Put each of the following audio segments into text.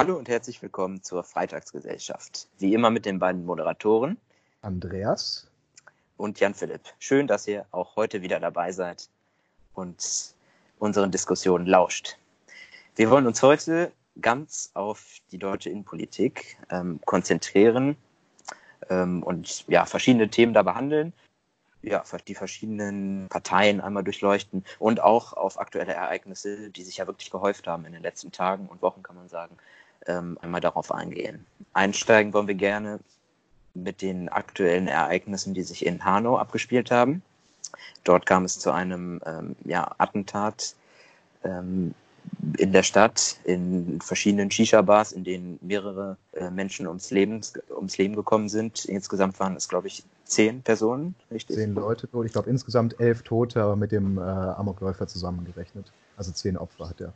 Hallo und herzlich willkommen zur Freitagsgesellschaft. Wie immer mit den beiden Moderatoren Andreas und Jan Philipp. Schön, dass ihr auch heute wieder dabei seid und unseren Diskussionen lauscht. Wir wollen uns heute ganz auf die deutsche Innenpolitik ähm, konzentrieren ähm, und ja, verschiedene Themen da behandeln. Ja, die verschiedenen Parteien einmal durchleuchten und auch auf aktuelle Ereignisse, die sich ja wirklich gehäuft haben in den letzten Tagen und Wochen, kann man sagen, ähm, einmal darauf eingehen. Einsteigen wollen wir gerne mit den aktuellen Ereignissen, die sich in Hanau abgespielt haben. Dort kam es zu einem ähm, ja, Attentat ähm, in der Stadt, in verschiedenen Shisha-Bars, in denen mehrere äh, Menschen ums Leben, ums Leben gekommen sind. Insgesamt waren es, glaube ich, zehn Personen, richtig? Zehn Leute tot. Ich glaube, insgesamt elf Tote, aber mit dem äh, Amokläufer zusammengerechnet. Also zehn Opfer hat er.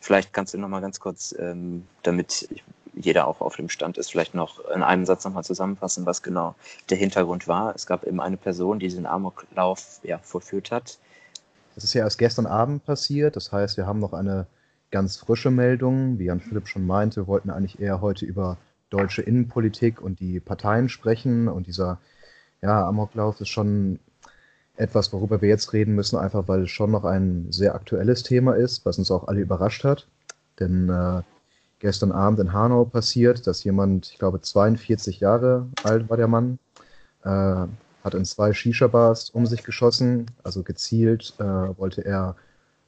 Vielleicht kannst du noch mal ganz kurz, ähm, damit jeder auch auf dem Stand ist, vielleicht noch in einem Satz noch mal zusammenfassen, was genau der Hintergrund war. Es gab eben eine Person, die diesen Amoklauf ja, vollführt hat. Das ist ja erst gestern Abend passiert. Das heißt, wir haben noch eine ganz frische Meldung. Wie Jan Philipp schon meinte, wir wollten eigentlich eher heute über deutsche Innenpolitik und die Parteien sprechen. Und dieser ja, Amoklauf ist schon etwas, worüber wir jetzt reden müssen, einfach weil es schon noch ein sehr aktuelles Thema ist, was uns auch alle überrascht hat. Denn äh, gestern Abend in Hanau passiert, dass jemand, ich glaube 42 Jahre alt war der Mann, äh, hat in zwei Shisha-Bars um sich geschossen, also gezielt äh, wollte er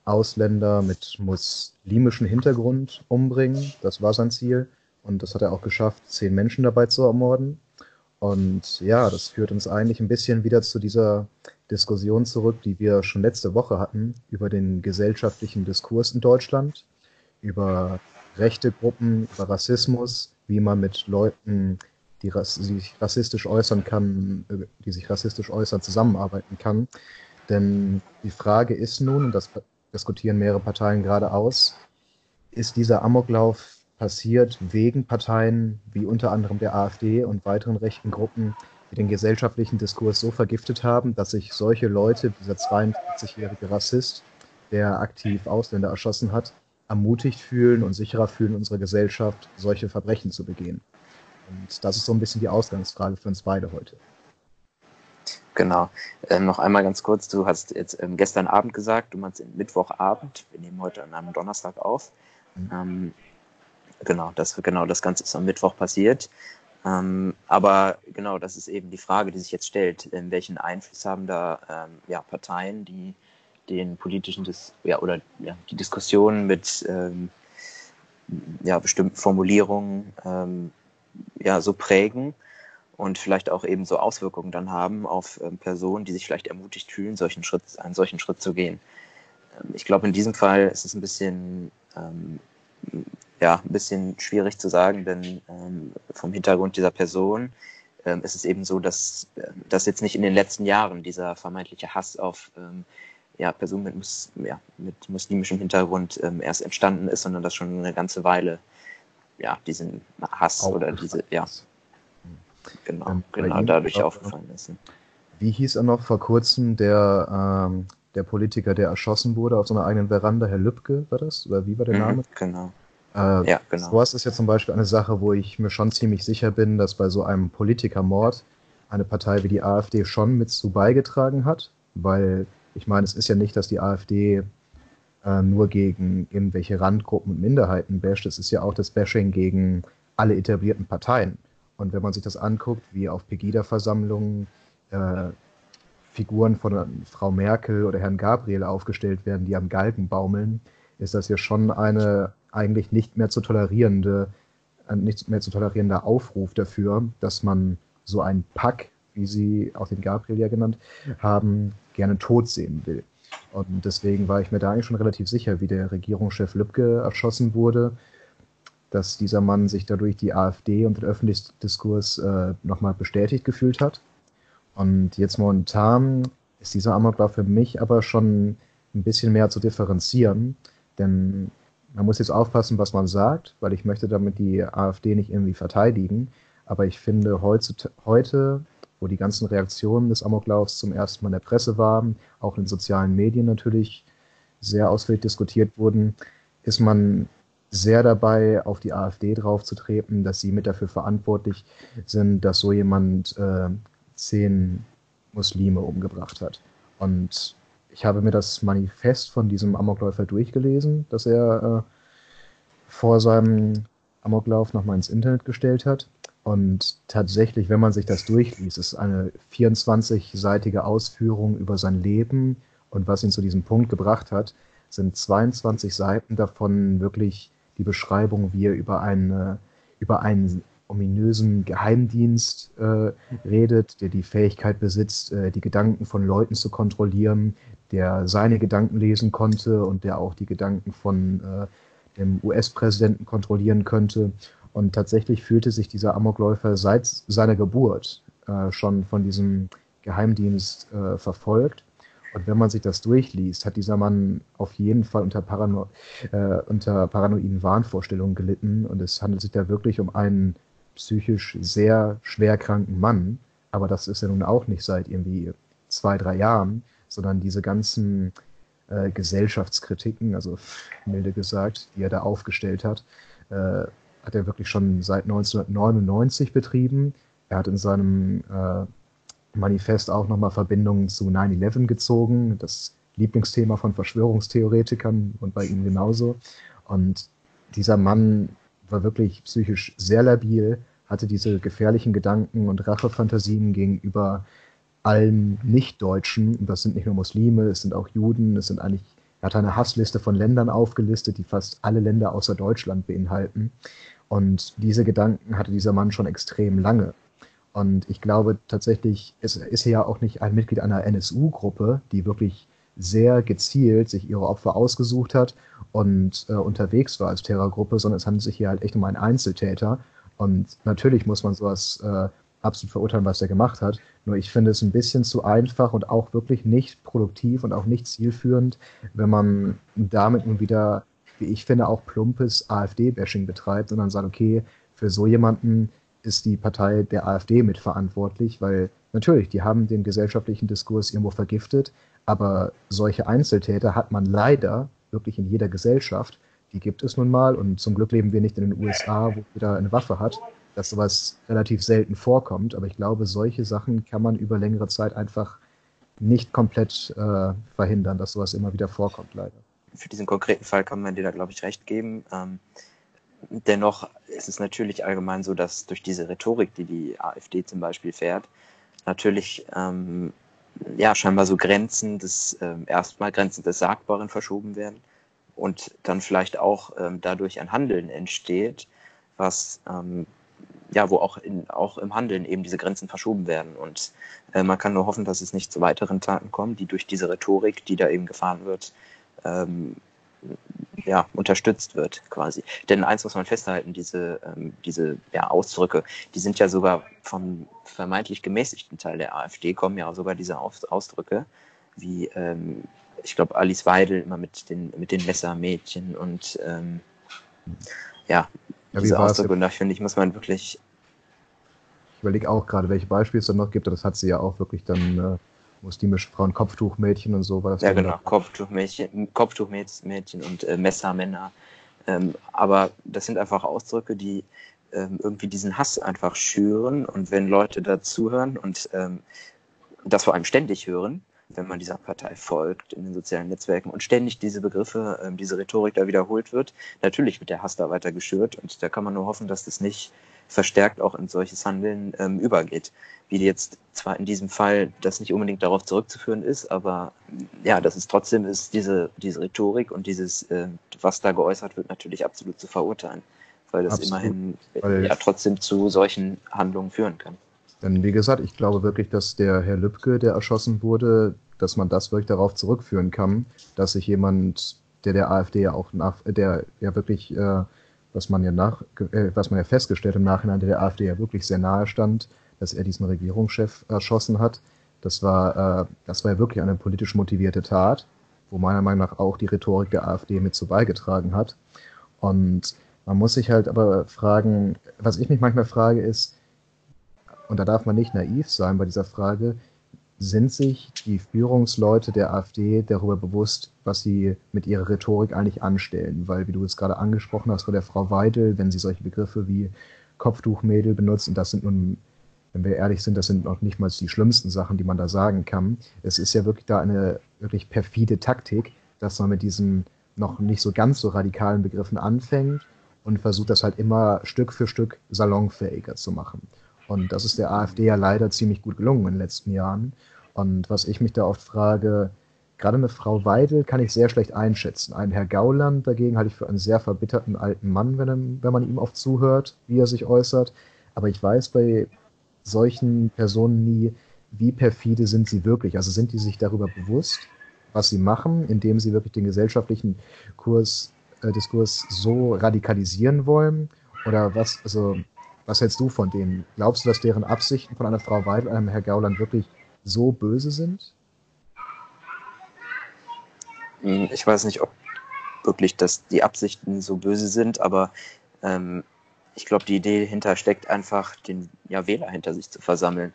Ausländer mit muslimischem Hintergrund umbringen. Das war sein Ziel. Und das hat er auch geschafft, zehn Menschen dabei zu ermorden. Und ja, das führt uns eigentlich ein bisschen wieder zu dieser Diskussion zurück, die wir schon letzte Woche hatten, über den gesellschaftlichen Diskurs in Deutschland, über rechte Gruppen, über Rassismus, wie man mit Leuten, die sich rassistisch äußern kann, äh, die sich rassistisch äußern, zusammenarbeiten kann. Denn die Frage ist nun, und das diskutieren mehrere Parteien gerade aus, ist dieser Amoklauf passiert wegen Parteien wie unter anderem der AfD und weiteren rechten Gruppen, die den gesellschaftlichen Diskurs so vergiftet haben, dass sich solche Leute, dieser 42-jährige Rassist, der aktiv Ausländer erschossen hat, ermutigt fühlen und sicherer fühlen in unserer Gesellschaft, solche Verbrechen zu begehen. Und das ist so ein bisschen die Ausgangsfrage für uns beide heute. Genau. Ähm, noch einmal ganz kurz, du hast jetzt ähm, gestern Abend gesagt, du meinst Mittwochabend, wir nehmen heute an einem Donnerstag auf. Mhm. Ähm, genau, das, genau, das Ganze ist am Mittwoch passiert. Ähm, aber genau, das ist eben die Frage, die sich jetzt stellt. In welchen Einfluss haben da ähm, ja, Parteien, die den politischen Dis ja, oder ja, die Diskussion mit ähm, ja, bestimmten Formulierungen ähm, ja, so prägen und vielleicht auch eben so Auswirkungen dann haben auf ähm, Personen, die sich vielleicht ermutigt fühlen, solchen Schritt, einen solchen Schritt zu gehen. Ähm, ich glaube, in diesem Fall ist es ein bisschen ja, ein bisschen schwierig zu sagen, denn ähm, vom Hintergrund dieser Person ähm, ist es eben so, dass, äh, dass jetzt nicht in den letzten Jahren dieser vermeintliche Hass auf ähm, ja, Personen mit, Mus ja, mit muslimischem Hintergrund ähm, erst entstanden ist, sondern dass schon eine ganze Weile ja, diesen Hass oder diese, ja, genau, ähm, genau dadurch aufgefallen ist. Wie hieß er noch vor kurzem, der, ähm, der Politiker, der erschossen wurde auf so einer eigenen Veranda, Herr Lübcke, war das? Oder wie war der mhm, Name? Genau. Äh, ja, genau. Sowas ist ja zum Beispiel eine Sache, wo ich mir schon ziemlich sicher bin, dass bei so einem Politikermord eine Partei wie die AfD schon mit zu beigetragen hat, weil ich meine, es ist ja nicht, dass die AfD äh, nur gegen irgendwelche Randgruppen und Minderheiten basht, es ist ja auch das Bashing gegen alle etablierten Parteien. Und wenn man sich das anguckt, wie auf Pegida-Versammlungen äh, Figuren von Frau Merkel oder Herrn Gabriel aufgestellt werden, die am Galgen baumeln, ist das ja schon eine eigentlich nicht mehr zu tolerierende, ein nicht mehr zu tolerierender Aufruf dafür, dass man so ein Pack, wie sie auch den Gabriel ja genannt haben, gerne tot sehen will. Und deswegen war ich mir da eigentlich schon relativ sicher, wie der Regierungschef Lübcke erschossen wurde, dass dieser Mann sich dadurch die AfD und den öffentlichen Diskurs äh, nochmal bestätigt gefühlt hat. Und jetzt momentan ist dieser Amoklauf für mich aber schon ein bisschen mehr zu differenzieren, denn man muss jetzt aufpassen, was man sagt, weil ich möchte damit die AfD nicht irgendwie verteidigen. Aber ich finde heute, wo die ganzen Reaktionen des Amoklaufs zum ersten Mal in der Presse waren, auch in sozialen Medien natürlich sehr ausführlich diskutiert wurden, ist man sehr dabei, auf die AfD draufzutreten, dass sie mit dafür verantwortlich sind, dass so jemand äh, zehn Muslime umgebracht hat. Und ich habe mir das Manifest von diesem Amokläufer durchgelesen, das er äh, vor seinem Amoklauf nochmal ins Internet gestellt hat. Und tatsächlich, wenn man sich das durchliest, ist eine 24-seitige Ausführung über sein Leben und was ihn zu diesem Punkt gebracht hat, sind 22 Seiten davon wirklich die Beschreibung, wie er über, eine, über einen ominösen Geheimdienst äh, redet, der die Fähigkeit besitzt, äh, die Gedanken von Leuten zu kontrollieren, der seine Gedanken lesen konnte und der auch die Gedanken von äh, dem US-Präsidenten kontrollieren könnte. Und tatsächlich fühlte sich dieser Amokläufer seit seiner Geburt äh, schon von diesem Geheimdienst äh, verfolgt. Und wenn man sich das durchliest, hat dieser Mann auf jeden Fall unter, Parano äh, unter paranoiden Wahnvorstellungen gelitten. Und es handelt sich da wirklich um einen psychisch sehr schwerkranken Mann. Aber das ist ja nun auch nicht seit irgendwie zwei, drei Jahren, sondern diese ganzen äh, Gesellschaftskritiken, also milde gesagt, die er da aufgestellt hat, äh, hat er wirklich schon seit 1999 betrieben. Er hat in seinem äh, Manifest auch nochmal Verbindungen zu 9-11 gezogen, das Lieblingsthema von Verschwörungstheoretikern und bei ihm genauso. Und dieser Mann war wirklich psychisch sehr labil, hatte diese gefährlichen Gedanken und Rachefantasien gegenüber allen Nichtdeutschen. Und das sind nicht nur Muslime, es sind auch Juden, es sind eigentlich, er hat eine Hassliste von Ländern aufgelistet, die fast alle Länder außer Deutschland beinhalten. Und diese Gedanken hatte dieser Mann schon extrem lange. Und ich glaube tatsächlich, es ist ja auch nicht ein Mitglied einer NSU-Gruppe, die wirklich sehr gezielt sich ihre Opfer ausgesucht hat und äh, unterwegs war als Terrorgruppe, sondern es handelt sich hier halt echt um einen Einzeltäter. Und natürlich muss man sowas äh, absolut verurteilen, was er gemacht hat. Nur ich finde es ein bisschen zu einfach und auch wirklich nicht produktiv und auch nicht zielführend, wenn man damit nun wieder, wie ich finde, auch plumpes AfD-Bashing betreibt und dann sagt, okay, für so jemanden ist die Partei der AfD mitverantwortlich, weil natürlich, die haben den gesellschaftlichen Diskurs irgendwo vergiftet, aber solche Einzeltäter hat man leider wirklich in jeder Gesellschaft. Die gibt es nun mal und zum Glück leben wir nicht in den USA, wo jeder eine Waffe hat, dass sowas relativ selten vorkommt. Aber ich glaube, solche Sachen kann man über längere Zeit einfach nicht komplett äh, verhindern, dass sowas immer wieder vorkommt, leider. Für diesen konkreten Fall kann man dir da, glaube ich, recht geben. Ähm, dennoch ist es natürlich allgemein so, dass durch diese Rhetorik, die die AfD zum Beispiel fährt, natürlich ähm, ja scheinbar so Grenzen des ähm, erstmal Grenzen des Sagbaren verschoben werden und dann vielleicht auch ähm, dadurch ein Handeln entsteht, was ähm, ja, wo auch, in, auch im Handeln eben diese Grenzen verschoben werden. Und äh, man kann nur hoffen, dass es nicht zu weiteren Taten kommt, die durch diese Rhetorik, die da eben gefahren wird, ähm, ja, unterstützt wird quasi. Denn eins muss man festhalten, diese, ähm, diese ja, Ausdrücke, die sind ja sogar vom vermeintlich gemäßigten Teil der AfD, kommen ja sogar diese Aus Ausdrücke, wie ähm, ich glaube Alice Weidel immer mit den, mit den Messermädchen und ähm, ja, ja diese Ausdrücke. Und da finde ich, muss man wirklich. Ich überlege auch gerade, welche Beispiele es da noch gibt, das hat sie ja auch wirklich dann. Äh muslimische Frauen, Kopftuchmädchen und so war das. Ja, genau, Kopftuchmädchen, Kopftuchmädchen und äh, Messermänner. Ähm, aber das sind einfach Ausdrücke, die ähm, irgendwie diesen Hass einfach schüren. Und wenn Leute dazuhören und ähm, das vor allem ständig hören, wenn man dieser Partei folgt in den sozialen Netzwerken und ständig diese Begriffe, ähm, diese Rhetorik da wiederholt wird, natürlich wird der Hass da weiter geschürt. Und da kann man nur hoffen, dass das nicht verstärkt auch in solches Handeln ähm, übergeht. Wie jetzt zwar in diesem Fall das nicht unbedingt darauf zurückzuführen ist, aber ja, das ist trotzdem ist diese, diese Rhetorik und dieses, äh, was da geäußert wird, natürlich absolut zu verurteilen, weil das absolut. immerhin weil ja trotzdem zu solchen Handlungen führen kann. Denn wie gesagt, ich glaube wirklich, dass der Herr Lübcke, der erschossen wurde, dass man das wirklich darauf zurückführen kann, dass sich jemand, der der AfD ja auch nach, der ja wirklich äh, was man ja nach, äh, was man ja festgestellt im Nachhinein, der der AfD ja wirklich sehr nahe stand, dass er diesen Regierungschef erschossen hat. Das war, äh, das war ja wirklich eine politisch motivierte Tat, wo meiner Meinung nach auch die Rhetorik der AfD mit zu beigetragen hat. Und man muss sich halt aber fragen, was ich mich manchmal frage, ist, und da darf man nicht naiv sein bei dieser Frage, sind sich die Führungsleute der AfD darüber bewusst, was sie mit ihrer Rhetorik eigentlich anstellen? Weil, wie du es gerade angesprochen hast, vor der Frau Weidel, wenn sie solche Begriffe wie Kopftuchmädel benutzt, und das sind nun, wenn wir ehrlich sind, das sind noch nicht mal die schlimmsten Sachen, die man da sagen kann. Es ist ja wirklich da eine wirklich perfide Taktik, dass man mit diesen noch nicht so ganz so radikalen Begriffen anfängt und versucht das halt immer Stück für Stück salonfähiger zu machen. Und das ist der AfD ja leider ziemlich gut gelungen in den letzten Jahren. Und was ich mich da oft frage, gerade eine Frau Weidel kann ich sehr schlecht einschätzen. Einen Herr Gauland dagegen halte ich für einen sehr verbitterten alten Mann, wenn, er, wenn man ihm oft zuhört, wie er sich äußert. Aber ich weiß bei solchen Personen nie, wie perfide sind sie wirklich. Also sind die sich darüber bewusst, was sie machen, indem sie wirklich den gesellschaftlichen Kurs, äh, Diskurs so radikalisieren wollen? Oder was, also was hältst du von denen? Glaubst du, dass deren Absichten von einer Frau Weidel, einem Herr Gauland wirklich so böse sind? Hm, ich weiß nicht, ob wirklich dass die Absichten so böse sind, aber ähm, ich glaube, die Idee dahinter steckt einfach, den ja, Wähler hinter sich zu versammeln.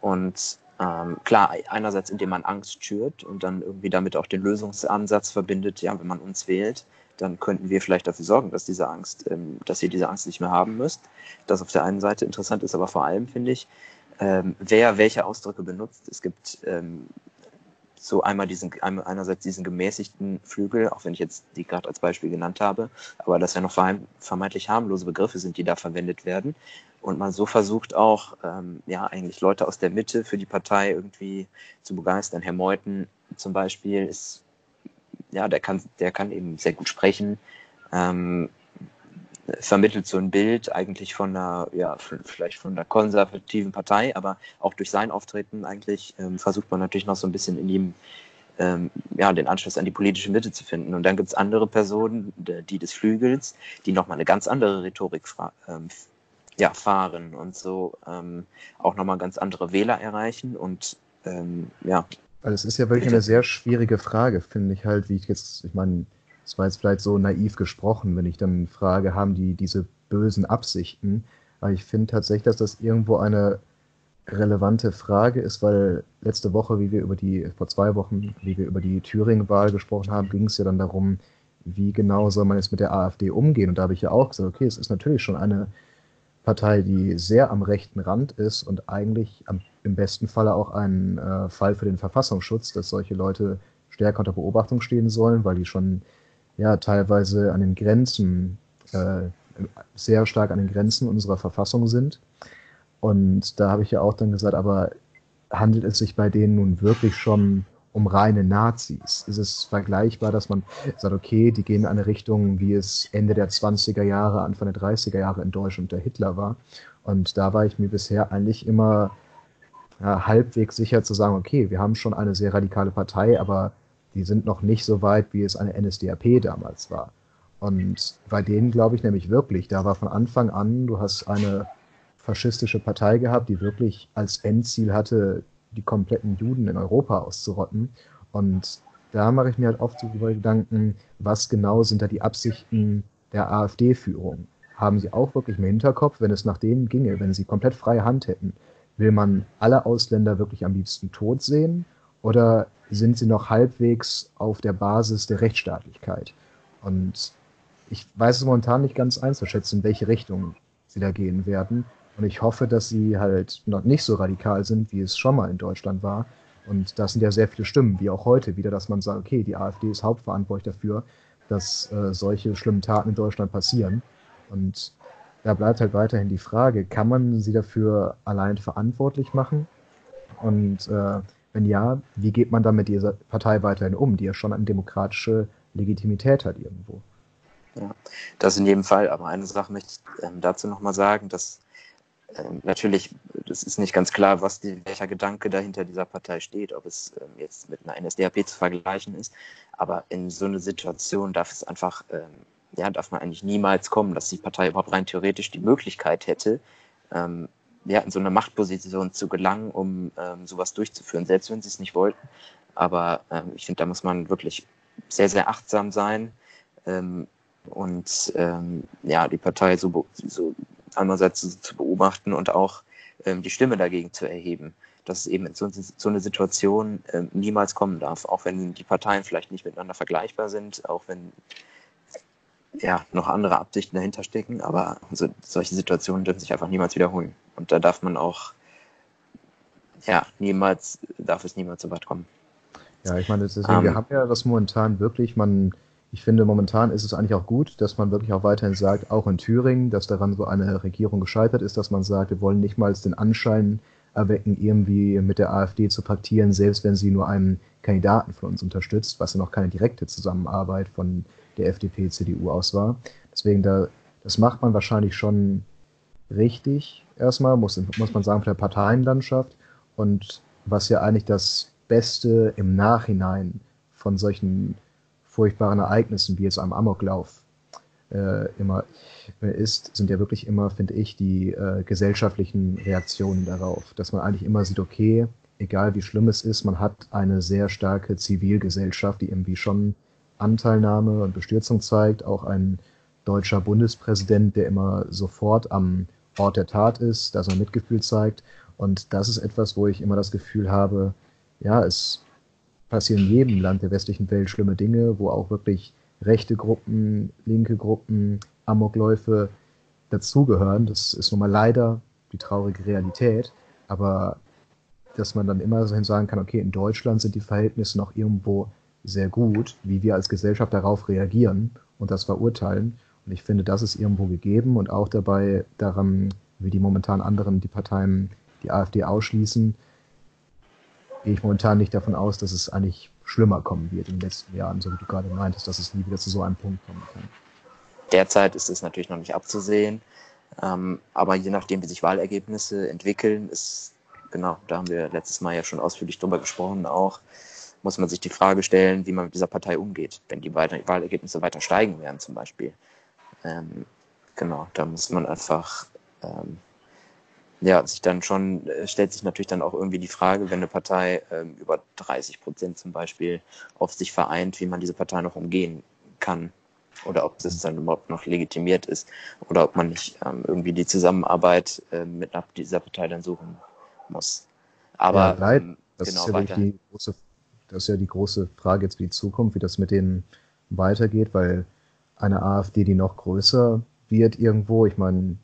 Und ähm, klar, einerseits, indem man Angst schürt und dann irgendwie damit auch den Lösungsansatz verbindet, ja, wenn man uns wählt, dann könnten wir vielleicht dafür sorgen, dass diese Angst, ähm, dass ihr diese Angst nicht mehr haben müsst. Das auf der einen Seite interessant ist, aber vor allem finde ich, ähm, wer welche Ausdrücke benutzt. Es gibt ähm, so einmal diesen, einerseits diesen gemäßigten Flügel, auch wenn ich jetzt die gerade als Beispiel genannt habe, aber dass ja noch vermeintlich harmlose Begriffe sind, die da verwendet werden. Und man so versucht auch, ähm, ja, eigentlich Leute aus der Mitte für die Partei irgendwie zu begeistern. Herr Meuthen zum Beispiel ist ja, der kann, der kann eben sehr gut sprechen, ähm, vermittelt so ein Bild eigentlich von einer, ja, vielleicht von einer konservativen Partei, aber auch durch sein Auftreten eigentlich ähm, versucht man natürlich noch so ein bisschen in ihm ähm, ja, den Anschluss an die politische Mitte zu finden. Und dann gibt es andere Personen, die des Flügels, die nochmal eine ganz andere Rhetorik ähm, ja, fahren und so ähm, auch nochmal ganz andere Wähler erreichen und ähm, ja, weil es ist ja wirklich eine sehr schwierige Frage, finde ich halt, wie ich jetzt, ich meine, es war jetzt vielleicht so naiv gesprochen, wenn ich dann frage, haben die diese bösen Absichten? Aber ich finde tatsächlich, dass das irgendwo eine relevante Frage ist, weil letzte Woche, wie wir über die, vor zwei Wochen, wie wir über die Thüringen-Wahl gesprochen haben, ging es ja dann darum, wie genau soll man jetzt mit der AfD umgehen? Und da habe ich ja auch gesagt, okay, es ist natürlich schon eine Partei, die sehr am rechten Rand ist und eigentlich am, im besten Falle auch ein äh, Fall für den Verfassungsschutz, dass solche Leute stärker unter Beobachtung stehen sollen, weil die schon ja teilweise an den Grenzen, äh, sehr stark an den Grenzen unserer Verfassung sind. Und da habe ich ja auch dann gesagt, aber handelt es sich bei denen nun wirklich schon um reine Nazis? Ist es vergleichbar, dass man sagt, okay, die gehen in eine Richtung, wie es Ende der 20er Jahre, Anfang der 30er Jahre in Deutschland unter Hitler war? Und da war ich mir bisher eigentlich immer ja, halbwegs sicher zu sagen, okay, wir haben schon eine sehr radikale Partei, aber die sind noch nicht so weit, wie es eine NSDAP damals war. Und bei denen glaube ich nämlich wirklich, da war von Anfang an, du hast eine faschistische Partei gehabt, die wirklich als Endziel hatte, die kompletten Juden in Europa auszurotten. Und da mache ich mir halt oft so Gedanken, was genau sind da die Absichten der AfD-Führung? Haben sie auch wirklich im Hinterkopf, wenn es nach denen ginge, wenn sie komplett freie Hand hätten, will man alle Ausländer wirklich am liebsten tot sehen? Oder sind sie noch halbwegs auf der Basis der Rechtsstaatlichkeit? Und ich weiß es momentan nicht ganz einzuschätzen, in welche Richtung sie da gehen werden. Und ich hoffe, dass sie halt noch nicht so radikal sind, wie es schon mal in Deutschland war. Und da sind ja sehr viele Stimmen, wie auch heute wieder, dass man sagt, okay, die AfD ist hauptverantwortlich dafür, dass äh, solche schlimmen Taten in Deutschland passieren. Und da bleibt halt weiterhin die Frage, kann man sie dafür allein verantwortlich machen? Und äh, wenn ja, wie geht man dann mit dieser Partei weiterhin um, die ja schon eine demokratische Legitimität hat irgendwo? Ja, das in jedem Fall. Aber eine Sache möchte ich ähm, dazu nochmal sagen, dass ähm, natürlich, das ist nicht ganz klar, was die, welcher Gedanke dahinter dieser Partei steht, ob es ähm, jetzt mit einer NSDAP zu vergleichen ist. Aber in so eine Situation darf es einfach, ja, darf man eigentlich niemals kommen, dass die Partei überhaupt rein theoretisch die Möglichkeit hätte, ja, in so eine Machtposition zu gelangen, um ähm, sowas durchzuführen, selbst wenn sie es nicht wollten. Aber ähm, ich finde, da muss man wirklich sehr, sehr achtsam sein und ja, die Partei so, so einerseits zu, zu beobachten und auch ähm, die Stimme dagegen zu erheben. dass es eben in so, so eine Situation äh, niemals kommen darf, auch wenn die Parteien vielleicht nicht miteinander vergleichbar sind, auch wenn ja, noch andere Absichten dahinter stecken, aber so, solche Situationen dürfen sich einfach niemals wiederholen. Und da darf man auch, ja, niemals, darf es niemals so weit kommen. Ja, ich meine, deswegen, um, wir ähm. haben ja das momentan wirklich, man, ich finde, momentan ist es eigentlich auch gut, dass man wirklich auch weiterhin sagt, auch in Thüringen, dass daran so eine Regierung gescheitert ist, dass man sagt, wir wollen nicht mal den Anschein erwecken, irgendwie mit der AfD zu paktieren, selbst wenn sie nur einen Kandidaten von uns unterstützt, was ja noch keine direkte Zusammenarbeit von der FDP, CDU aus war. Deswegen, da, das macht man wahrscheinlich schon richtig, erstmal, muss, muss man sagen, von der Parteienlandschaft. Und was ja eigentlich das Beste im Nachhinein von solchen furchtbaren Ereignissen wie jetzt einem Amoklauf äh, immer ist, sind ja wirklich immer, finde ich, die äh, gesellschaftlichen Reaktionen darauf. Dass man eigentlich immer sieht, okay, egal wie schlimm es ist, man hat eine sehr starke Zivilgesellschaft, die irgendwie schon Anteilnahme und Bestürzung zeigt. Auch ein deutscher Bundespräsident, der immer sofort am Ort der Tat ist, dass er Mitgefühl zeigt. Und das ist etwas, wo ich immer das Gefühl habe, ja, es passieren in jedem Land der westlichen Welt schlimme Dinge, wo auch wirklich rechte Gruppen, linke Gruppen, Amokläufe dazugehören. Das ist nun mal leider die traurige Realität. Aber dass man dann immer so sagen kann, okay, in Deutschland sind die Verhältnisse noch irgendwo sehr gut, wie wir als Gesellschaft darauf reagieren und das verurteilen. Und ich finde, das ist irgendwo gegeben und auch dabei daran, wie die momentan anderen, die Parteien die AfD ausschließen, gehe ich momentan nicht davon aus, dass es eigentlich schlimmer kommen wird in den letzten Jahren, so wie du gerade meintest, dass es nie wieder zu so einem Punkt kommen kann. Derzeit ist es natürlich noch nicht abzusehen, ähm, aber je nachdem, wie sich Wahlergebnisse entwickeln, ist, genau, da haben wir letztes Mal ja schon ausführlich drüber gesprochen, auch, muss man sich die Frage stellen, wie man mit dieser Partei umgeht, wenn die Wahlergebnisse weiter steigen werden zum Beispiel. Ähm, genau, da muss man einfach ähm, ja, sich dann schon, äh, stellt sich natürlich dann auch irgendwie die Frage, wenn eine Partei ähm, über 30 Prozent zum Beispiel auf sich vereint, wie man diese Partei noch umgehen kann. Oder ob das dann überhaupt noch legitimiert ist. Oder ob man nicht ähm, irgendwie die Zusammenarbeit äh, mit dieser Partei dann suchen muss. Aber ja, leid, ähm, das genau, ist ja weiter. Die große das ist ja die große Frage jetzt für die Zukunft, wie das mit denen weitergeht, weil eine AfD, die noch größer wird irgendwo, ich meine,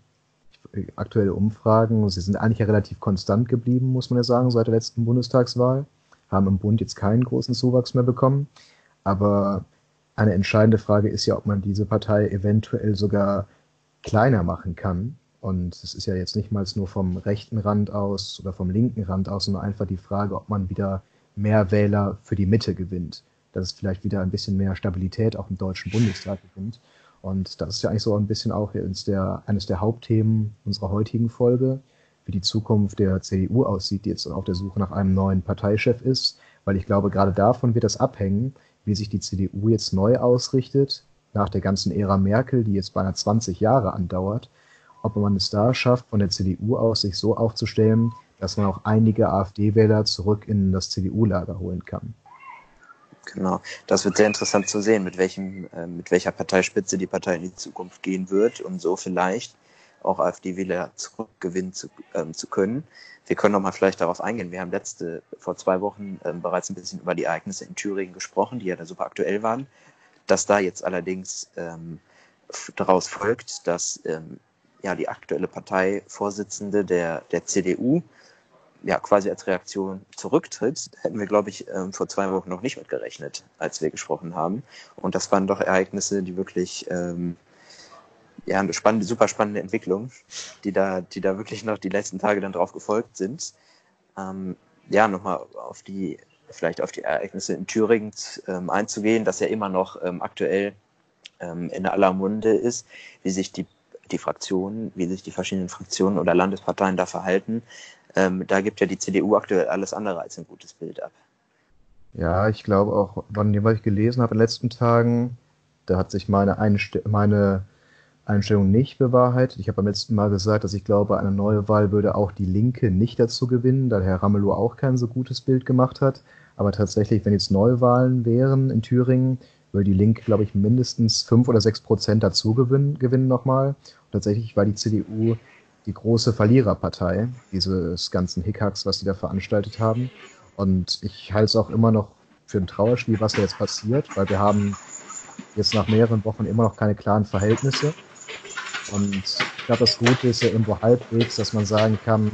aktuelle Umfragen, sie sind eigentlich ja relativ konstant geblieben, muss man ja sagen, seit der letzten Bundestagswahl, haben im Bund jetzt keinen großen Zuwachs mehr bekommen, aber eine entscheidende Frage ist ja, ob man diese Partei eventuell sogar kleiner machen kann. Und es ist ja jetzt nicht mal nur vom rechten Rand aus oder vom linken Rand aus, sondern einfach die Frage, ob man wieder mehr Wähler für die Mitte gewinnt. Dass es vielleicht wieder ein bisschen mehr Stabilität auch im Deutschen Bundestag gewinnt. Und das ist ja eigentlich so ein bisschen auch eines der, eines der Hauptthemen unserer heutigen Folge, wie die Zukunft der CDU aussieht, die jetzt auf der Suche nach einem neuen Parteichef ist. Weil ich glaube, gerade davon wird das abhängen, wie sich die CDU jetzt neu ausrichtet, nach der ganzen Ära Merkel, die jetzt beinahe 20 Jahre andauert, ob man es da schafft, von der CDU aus sich so aufzustellen, dass man auch einige AfD-Wähler zurück in das CDU-Lager holen kann. Genau, das wird sehr interessant zu sehen, mit, welchem, äh, mit welcher Parteispitze die Partei in die Zukunft gehen wird und so vielleicht auch AfD-Wähler zurückgewinnen zu, ähm, zu können. Wir können noch mal vielleicht darauf eingehen. Wir haben letzte, vor zwei Wochen ähm, bereits ein bisschen über die Ereignisse in Thüringen gesprochen, die ja da super aktuell waren. Dass da jetzt allerdings ähm, daraus folgt, dass ähm, ja die aktuelle Parteivorsitzende der, der CDU ja, quasi als Reaktion zurücktritt, hätten wir, glaube ich, ähm, vor zwei Wochen noch nicht mit gerechnet, als wir gesprochen haben. Und das waren doch Ereignisse, die wirklich, ähm, ja, eine spannende, super spannende Entwicklung, die da, die da wirklich noch die letzten Tage dann drauf gefolgt sind. Ähm, ja, nochmal auf die, vielleicht auf die Ereignisse in Thüringen ähm, einzugehen, das ja immer noch ähm, aktuell ähm, in aller Munde ist, wie sich die die Fraktionen, wie sich die verschiedenen Fraktionen oder Landesparteien da verhalten. Ähm, da gibt ja die CDU aktuell alles andere als ein gutes Bild ab. Ja, ich glaube auch, wann was ich gelesen habe in den letzten Tagen, da hat sich meine, Einste meine Einstellung nicht bewahrheitet. Ich habe beim letzten Mal gesagt, dass ich glaube, eine neue Wahl würde auch die Linke nicht dazu gewinnen, da Herr Ramelow auch kein so gutes Bild gemacht hat. Aber tatsächlich, wenn jetzt Neuwahlen wären in Thüringen, würde die Linke, glaube ich, mindestens fünf oder sechs Prozent dazu gewinnen, gewinnen nochmal. Und tatsächlich war die CDU die große Verliererpartei dieses ganzen Hickhacks, was die da veranstaltet haben. Und ich halte es auch immer noch für ein Trauerspiel, was da jetzt passiert, weil wir haben jetzt nach mehreren Wochen immer noch keine klaren Verhältnisse. Und ich glaube, das Gute ist ja irgendwo halbwegs, dass man sagen kann,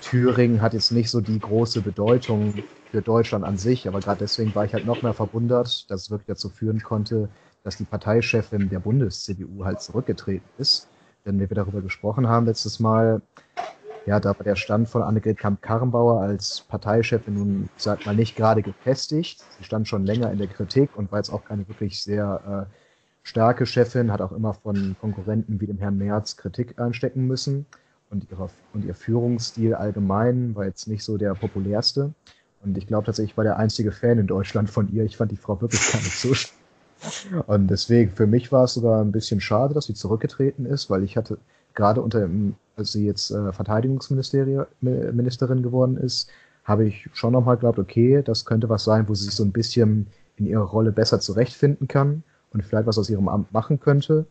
Thüringen hat jetzt nicht so die große Bedeutung für Deutschland an sich, aber gerade deswegen war ich halt noch mehr verwundert, dass es wirklich dazu führen konnte, dass die Parteichefin der Bundes-CDU halt zurückgetreten ist. Denn wie wir darüber gesprochen haben letztes Mal, ja, da war der Stand von Annegret Kamp-Karrenbauer als Parteichefin nun, sag mal, nicht gerade gefestigt. Sie stand schon länger in der Kritik und war jetzt auch keine wirklich sehr äh, starke Chefin, hat auch immer von Konkurrenten wie dem Herrn Merz Kritik einstecken müssen. Und, ihre, und ihr Führungsstil allgemein war jetzt nicht so der populärste. Und ich glaube tatsächlich, ich war der einzige Fan in Deutschland von ihr. Ich fand die Frau wirklich gar nicht so und deswegen, für mich war es sogar ein bisschen schade, dass sie zurückgetreten ist, weil ich hatte gerade unter, als sie jetzt äh, Verteidigungsministerin geworden ist, habe ich schon nochmal geglaubt, okay, das könnte was sein, wo sie sich so ein bisschen in ihrer Rolle besser zurechtfinden kann und vielleicht was aus ihrem Amt machen könnte.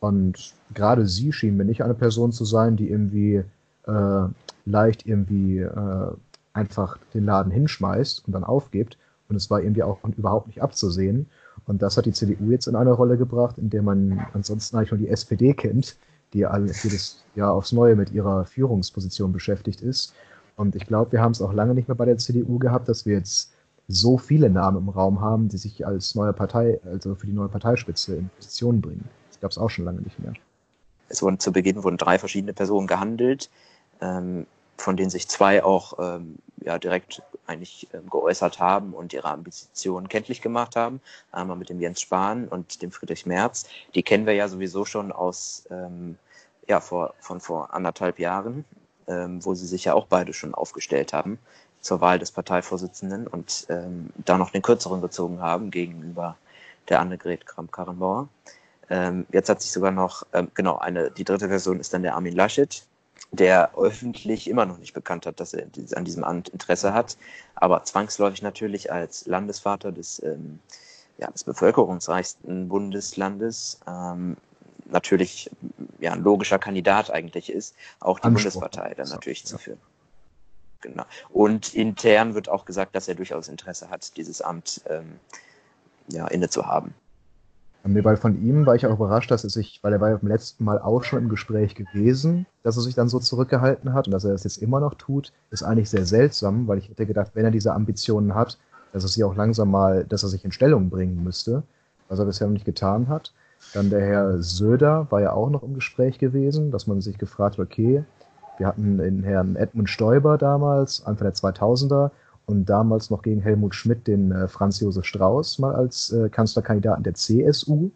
Und gerade sie schien mir nicht eine Person zu sein, die irgendwie äh, leicht irgendwie äh, einfach den Laden hinschmeißt und dann aufgibt. Und es war irgendwie auch überhaupt nicht abzusehen. Und das hat die CDU jetzt in eine Rolle gebracht, in der man ansonsten eigentlich nur die SPD kennt, die jedes Jahr aufs Neue mit ihrer Führungsposition beschäftigt ist. Und ich glaube, wir haben es auch lange nicht mehr bei der CDU gehabt, dass wir jetzt so viele Namen im Raum haben, die sich als neue Partei, also für die neue Parteispitze in Position bringen. Das gab es auch schon lange nicht mehr. Es wurden zu Beginn wurden drei verschiedene Personen gehandelt. Ähm, von denen sich zwei auch ähm, ja, direkt eigentlich ähm, geäußert haben und ihre Ambitionen kenntlich gemacht haben. Einmal mit dem Jens Spahn und dem Friedrich Merz. Die kennen wir ja sowieso schon aus ähm, ja, vor, von vor anderthalb Jahren, ähm, wo sie sich ja auch beide schon aufgestellt haben zur Wahl des Parteivorsitzenden und ähm, da noch den kürzeren gezogen haben gegenüber der Annegret Kramp-Karrenbauer. Ähm, jetzt hat sich sogar noch, ähm, genau, eine, die dritte Version ist dann der Armin Laschet, der öffentlich immer noch nicht bekannt hat, dass er an diesem Amt Interesse hat, aber zwangsläufig natürlich als Landesvater des, ähm, ja, des bevölkerungsreichsten Bundeslandes ähm, natürlich ja, ein logischer Kandidat eigentlich ist, auch die Anspruch. Bundespartei dann natürlich ja. zu führen. Genau. Und intern wird auch gesagt, dass er durchaus Interesse hat, dieses Amt ähm, ja, inne zu haben. Nee, weil von ihm war ich auch überrascht, dass er sich, weil er war ja beim letzten Mal auch schon im Gespräch gewesen, dass er sich dann so zurückgehalten hat und dass er das jetzt immer noch tut, ist eigentlich sehr seltsam, weil ich hätte gedacht, wenn er diese Ambitionen hat, dass er sie auch langsam mal, dass er sich in Stellung bringen müsste, was er bisher noch nicht getan hat. Dann der Herr Söder war ja auch noch im Gespräch gewesen, dass man sich gefragt hat, okay, wir hatten den Herrn Edmund Stoiber damals, Anfang der 2000er, und damals noch gegen Helmut Schmidt den äh, Franz Josef Strauß mal als äh, Kanzlerkandidaten der CSU.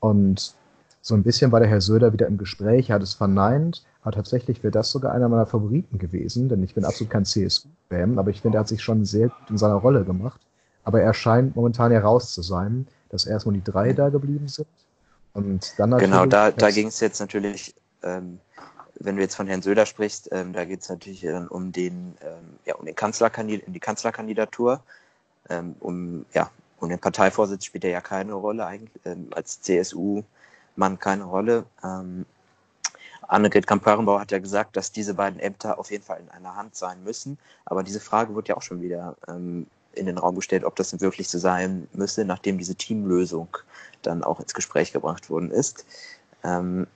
Und so ein bisschen war der Herr Söder wieder im Gespräch, er hat es verneint, aber tatsächlich wäre das sogar einer meiner Favoriten gewesen, denn ich bin absolut kein CSU-Fan, aber ich finde, er hat sich schon sehr gut in seiner Rolle gemacht. Aber er scheint momentan heraus zu sein, dass erstmal die drei da geblieben sind. Und dann Genau, da, da ging es jetzt natürlich ähm, wenn du jetzt von Herrn Söder sprichst, ähm, da geht es natürlich dann um den, ähm, ja, um den Kanzlerkandid um die Kanzlerkandidatur. Ähm, um, ja, um den Parteivorsitz spielt er ja keine Rolle eigentlich, ähm, als CSU-Mann keine Rolle. Ähm, Annegret Kamp-Karrenbauer hat ja gesagt, dass diese beiden Ämter auf jeden Fall in einer Hand sein müssen. Aber diese Frage wird ja auch schon wieder ähm, in den Raum gestellt, ob das wirklich so sein müsse, nachdem diese Teamlösung dann auch ins Gespräch gebracht worden ist. Ähm,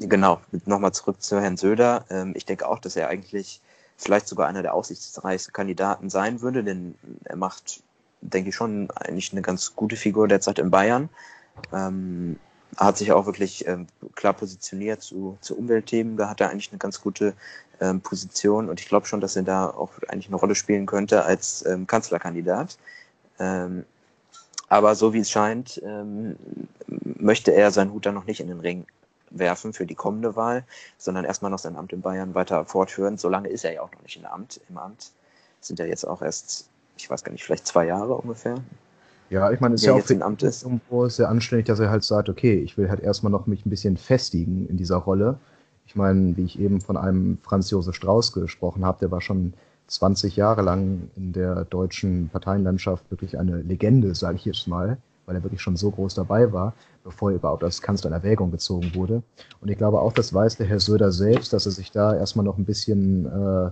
Genau, nochmal zurück zu Herrn Söder. Ähm, ich denke auch, dass er eigentlich vielleicht sogar einer der aussichtsreichsten Kandidaten sein würde, denn er macht, denke ich, schon eigentlich eine ganz gute Figur derzeit in Bayern. Ähm, hat sich auch wirklich ähm, klar positioniert zu, zu Umweltthemen. Da hat er eigentlich eine ganz gute ähm, Position und ich glaube schon, dass er da auch eigentlich eine Rolle spielen könnte als ähm, Kanzlerkandidat. Ähm, aber so wie es scheint, ähm, möchte er seinen Hut da noch nicht in den Ring werfen für die kommende Wahl, sondern erstmal noch sein Amt in Bayern weiter fortführen. Solange ist er ja auch noch nicht in Amt, im Amt. Sind ja jetzt auch erst, ich weiß gar nicht, vielleicht zwei Jahre ungefähr. Ja, ich meine, es ist ja auch für Amt ist. irgendwo sehr anständig, dass er halt sagt, okay, ich will halt erstmal noch mich ein bisschen festigen in dieser Rolle. Ich meine, wie ich eben von einem Franz Josef Strauß gesprochen habe, der war schon 20 Jahre lang in der deutschen Parteienlandschaft wirklich eine Legende, sage ich jetzt mal weil er wirklich schon so groß dabei war, bevor er überhaupt als Kanzler in Erwägung gezogen wurde. Und ich glaube auch, das weiß der Herr Söder selbst, dass er sich da erstmal noch ein bisschen äh,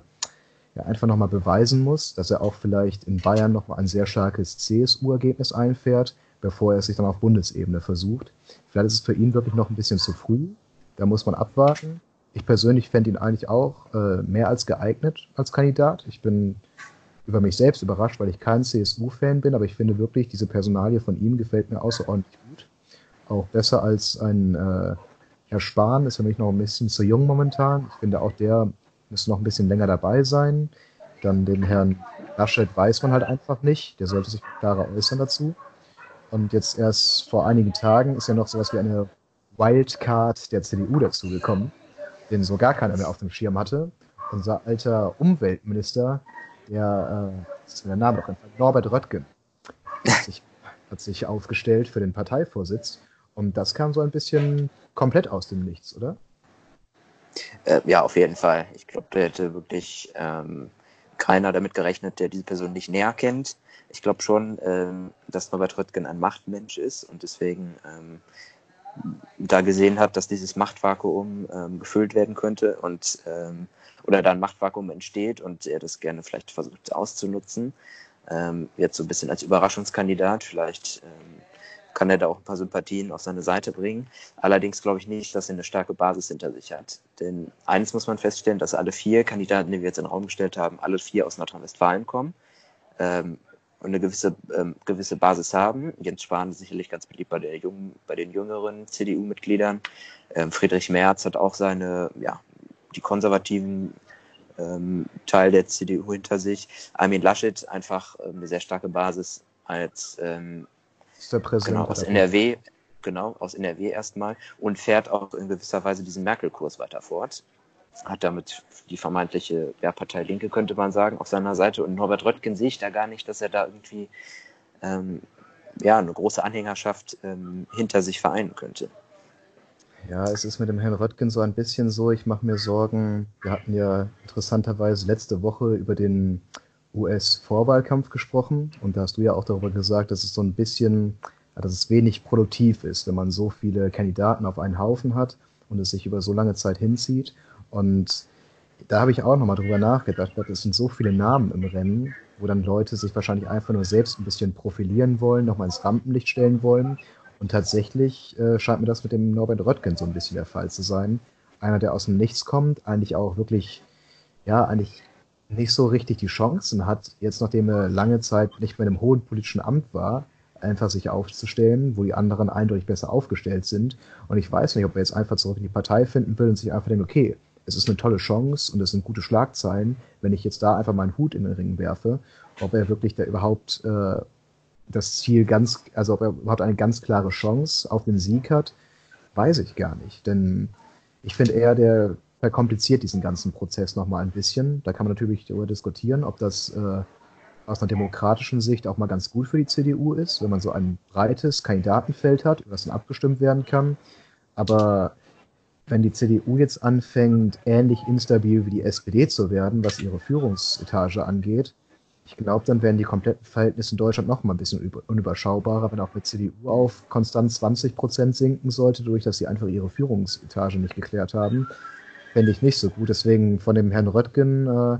ja, einfach nochmal beweisen muss, dass er auch vielleicht in Bayern nochmal ein sehr starkes CSU-Ergebnis einfährt, bevor er es sich dann auf Bundesebene versucht. Vielleicht ist es für ihn wirklich noch ein bisschen zu früh. Da muss man abwarten. Ich persönlich fände ihn eigentlich auch äh, mehr als geeignet als Kandidat. Ich bin über mich selbst überrascht, weil ich kein CSU-Fan bin, aber ich finde wirklich, diese Personalie von ihm gefällt mir außerordentlich gut. Auch besser als ein äh, Herr Spahn, ist für mich noch ein bisschen zu jung momentan. Ich finde auch der müsste noch ein bisschen länger dabei sein. Dann den Herrn Laschet weiß man halt einfach nicht. Der sollte sich klarer äußern dazu. Und jetzt erst vor einigen Tagen ist ja noch sowas wie eine Wildcard der CDU dazugekommen, den so gar keiner mehr auf dem Schirm hatte. Unser alter Umweltminister, der, äh, das ist der Name einfach, Norbert Röttgen, hat sich, hat sich aufgestellt für den Parteivorsitz. Und das kam so ein bisschen komplett aus dem Nichts, oder? Äh, ja, auf jeden Fall. Ich glaube, da hätte wirklich ähm, keiner damit gerechnet, der diese Person nicht näher kennt. Ich glaube schon, ähm, dass Norbert Röttgen ein Machtmensch ist und deswegen ähm, da gesehen hat, dass dieses Machtvakuum ähm, gefüllt werden könnte und ähm, oder da ein Machtvakuum entsteht und er das gerne vielleicht versucht auszunutzen. Ähm, jetzt so ein bisschen als Überraschungskandidat, vielleicht ähm, kann er da auch ein paar Sympathien auf seine Seite bringen. Allerdings glaube ich nicht, dass er eine starke Basis hinter sich hat. Denn eines muss man feststellen, dass alle vier Kandidaten, die wir jetzt in den Raum gestellt haben, alle vier aus Nordrhein-Westfalen kommen ähm, und eine gewisse, ähm, gewisse Basis haben. Jens Spahn ist sicherlich ganz beliebt bei, der jungen, bei den jüngeren CDU-Mitgliedern. Ähm, Friedrich Merz hat auch seine, ja, die konservativen ähm, Teil der CDU hinter sich. Armin Laschet einfach ähm, eine sehr starke Basis als ähm, ist der Präsident. Genau, aus NRW, genau, aus NRW erstmal und fährt auch in gewisser Weise diesen Merkel-Kurs weiter fort. Hat damit die vermeintliche Wehrpartei Linke, könnte man sagen, auf seiner Seite. Und Norbert Röttgen sehe ich da gar nicht, dass er da irgendwie ähm, ja, eine große Anhängerschaft ähm, hinter sich vereinen könnte. Ja, es ist mit dem Herrn Röttgen so ein bisschen so, ich mache mir Sorgen. Wir hatten ja interessanterweise letzte Woche über den US-Vorwahlkampf gesprochen und da hast du ja auch darüber gesagt, dass es so ein bisschen, dass es wenig produktiv ist, wenn man so viele Kandidaten auf einen Haufen hat und es sich über so lange Zeit hinzieht. Und da habe ich auch nochmal drüber nachgedacht, es sind so viele Namen im Rennen, wo dann Leute sich wahrscheinlich einfach nur selbst ein bisschen profilieren wollen, nochmal ins Rampenlicht stellen wollen. Und tatsächlich äh, scheint mir das mit dem Norbert Röttgen so ein bisschen der Fall zu sein. Einer, der aus dem Nichts kommt, eigentlich auch wirklich, ja, eigentlich nicht so richtig die Chancen hat, jetzt nachdem er lange Zeit nicht mehr in einem hohen politischen Amt war, einfach sich aufzustellen, wo die anderen eindeutig besser aufgestellt sind. Und ich weiß nicht, ob er jetzt einfach zurück in die Partei finden will und sich einfach denkt, okay, es ist eine tolle Chance und es sind gute Schlagzeilen, wenn ich jetzt da einfach meinen Hut in den Ring werfe, ob er wirklich da überhaupt äh, das Ziel ganz, also ob er überhaupt eine ganz klare Chance auf den Sieg hat, weiß ich gar nicht. Denn ich finde eher, der verkompliziert diesen ganzen Prozess nochmal ein bisschen. Da kann man natürlich darüber diskutieren, ob das äh, aus einer demokratischen Sicht auch mal ganz gut für die CDU ist, wenn man so ein breites Kandidatenfeld hat, über das dann abgestimmt werden kann. Aber wenn die CDU jetzt anfängt, ähnlich instabil wie die SPD zu werden, was ihre Führungsetage angeht, ich glaube, dann werden die kompletten Verhältnisse in Deutschland noch mal ein bisschen unüberschaubarer, wenn auch mit CDU auf konstant 20 Prozent sinken sollte, durch dass sie einfach ihre Führungsetage nicht geklärt haben fände ich nicht so gut. Deswegen von dem Herrn Röttgen äh,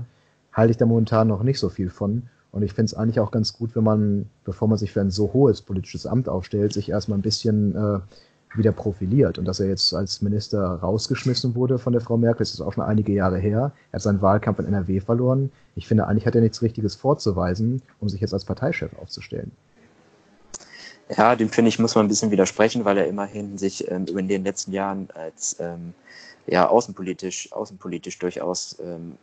halte ich da momentan noch nicht so viel von. Und ich finde es eigentlich auch ganz gut, wenn man, bevor man sich für ein so hohes politisches Amt aufstellt, sich erstmal ein bisschen äh, wieder profiliert. Und dass er jetzt als Minister rausgeschmissen wurde von der Frau Merkel, das ist auch schon einige Jahre her. Er hat seinen Wahlkampf in NRW verloren. Ich finde, eigentlich hat er nichts Richtiges vorzuweisen, um sich jetzt als Parteichef aufzustellen. Ja, dem finde ich, muss man ein bisschen widersprechen, weil er immerhin sich ähm, in den letzten Jahren als ähm, ja, außenpolitisch, außenpolitisch durchaus, ähm,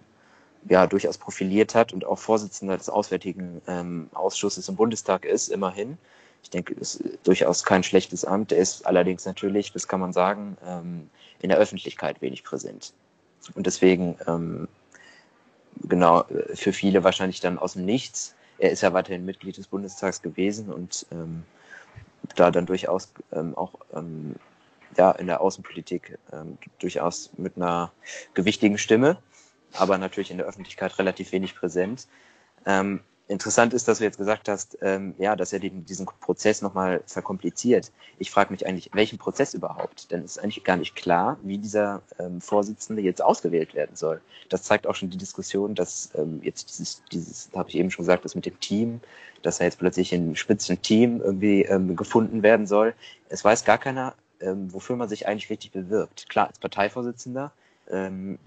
ja, durchaus profiliert hat und auch Vorsitzender des Auswärtigen ähm, Ausschusses im Bundestag ist, immerhin. Ich denke, das ist durchaus kein schlechtes Amt. Er ist allerdings natürlich, das kann man sagen, ähm, in der Öffentlichkeit wenig präsent. Und deswegen, ähm, genau, für viele wahrscheinlich dann aus dem Nichts. Er ist ja weiterhin Mitglied des Bundestags gewesen und ähm, da dann durchaus auch ja, in der Außenpolitik durchaus mit einer gewichtigen Stimme, aber natürlich in der Öffentlichkeit relativ wenig präsent. Ähm, Interessant ist, dass du jetzt gesagt hast, ähm, ja, dass er den, diesen Prozess nochmal verkompliziert. Ich frage mich eigentlich, welchen Prozess überhaupt? Denn es ist eigentlich gar nicht klar, wie dieser ähm, Vorsitzende jetzt ausgewählt werden soll. Das zeigt auch schon die Diskussion, dass ähm, jetzt dieses, dieses, habe ich eben schon gesagt, das mit dem Team, dass er jetzt plötzlich in spitzen Team irgendwie ähm, gefunden werden soll. Es weiß gar keiner, ähm, wofür man sich eigentlich richtig bewirbt. Klar, als Parteivorsitzender, ähm,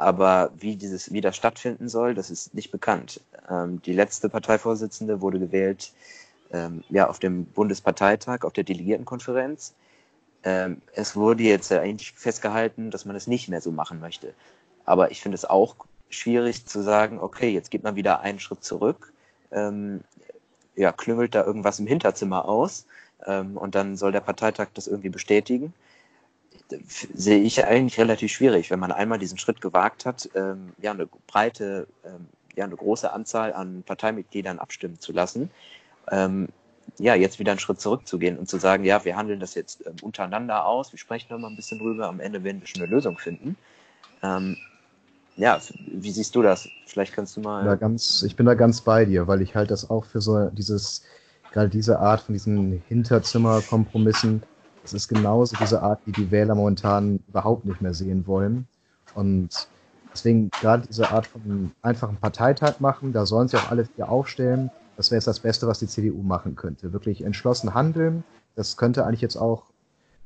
aber wie, dieses, wie das stattfinden soll, das ist nicht bekannt. Ähm, die letzte Parteivorsitzende wurde gewählt ähm, ja, auf dem Bundesparteitag, auf der Delegiertenkonferenz. Ähm, es wurde jetzt eigentlich festgehalten, dass man es nicht mehr so machen möchte. Aber ich finde es auch schwierig zu sagen, okay, jetzt geht man wieder einen Schritt zurück, ähm, ja, klüngelt da irgendwas im Hinterzimmer aus ähm, und dann soll der Parteitag das irgendwie bestätigen sehe ich eigentlich relativ schwierig, wenn man einmal diesen Schritt gewagt hat, ähm, ja, eine breite, ähm, ja, eine große Anzahl an Parteimitgliedern abstimmen zu lassen, ähm, ja, jetzt wieder einen Schritt zurückzugehen und zu sagen, ja, wir handeln das jetzt ähm, untereinander aus, wir sprechen noch mal ein bisschen drüber, am Ende werden wir schon eine Lösung finden. Ähm, ja, wie siehst du das? Vielleicht kannst du mal. Ja, ganz, ich bin da ganz bei dir, weil ich halt das auch für so dieses, gerade diese Art von diesen Hinterzimmerkompromissen es ist genauso diese Art, die die Wähler momentan überhaupt nicht mehr sehen wollen. Und deswegen gerade diese Art von einfachen Parteitag machen, da sollen sie auch alle vier aufstellen. Das wäre jetzt das Beste, was die CDU machen könnte. Wirklich entschlossen handeln. Das könnte eigentlich jetzt auch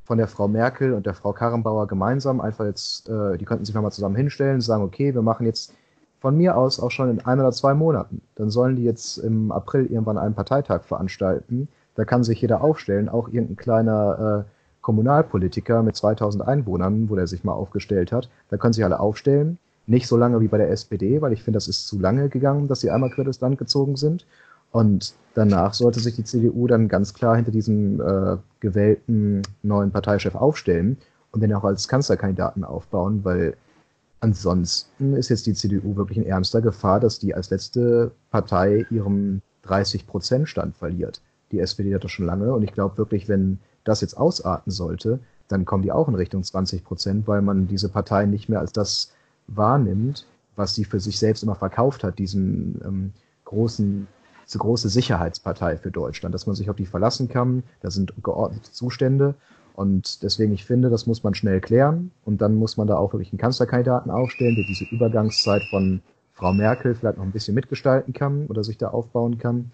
von der Frau Merkel und der Frau Karrenbauer gemeinsam einfach jetzt, äh, die könnten sich nochmal zusammen hinstellen und sagen, okay, wir machen jetzt von mir aus auch schon in ein oder zwei Monaten. Dann sollen die jetzt im April irgendwann einen Parteitag veranstalten da kann sich jeder aufstellen, auch irgendein kleiner äh, Kommunalpolitiker mit 2000 Einwohnern, wo der sich mal aufgestellt hat. Da können sich alle aufstellen. Nicht so lange wie bei der SPD, weil ich finde, das ist zu lange gegangen, dass sie einmal quer durchs Land gezogen sind. Und danach sollte sich die CDU dann ganz klar hinter diesem äh, gewählten neuen Parteichef aufstellen und den auch als Kanzlerkandidaten aufbauen, weil ansonsten ist jetzt die CDU wirklich in ernster Gefahr, dass die als letzte Partei ihren 30-Prozent-Stand verliert die SPD hat das schon lange. Und ich glaube wirklich, wenn das jetzt ausarten sollte, dann kommen die auch in Richtung 20 Prozent, weil man diese Partei nicht mehr als das wahrnimmt, was sie für sich selbst immer verkauft hat, diesen ähm, großen, diese große Sicherheitspartei für Deutschland, dass man sich auf die verlassen kann. Da sind geordnete Zustände. Und deswegen, ich finde, das muss man schnell klären. Und dann muss man da auch wirklich einen Kanzlerkandidaten aufstellen, der diese Übergangszeit von Frau Merkel vielleicht noch ein bisschen mitgestalten kann oder sich da aufbauen kann.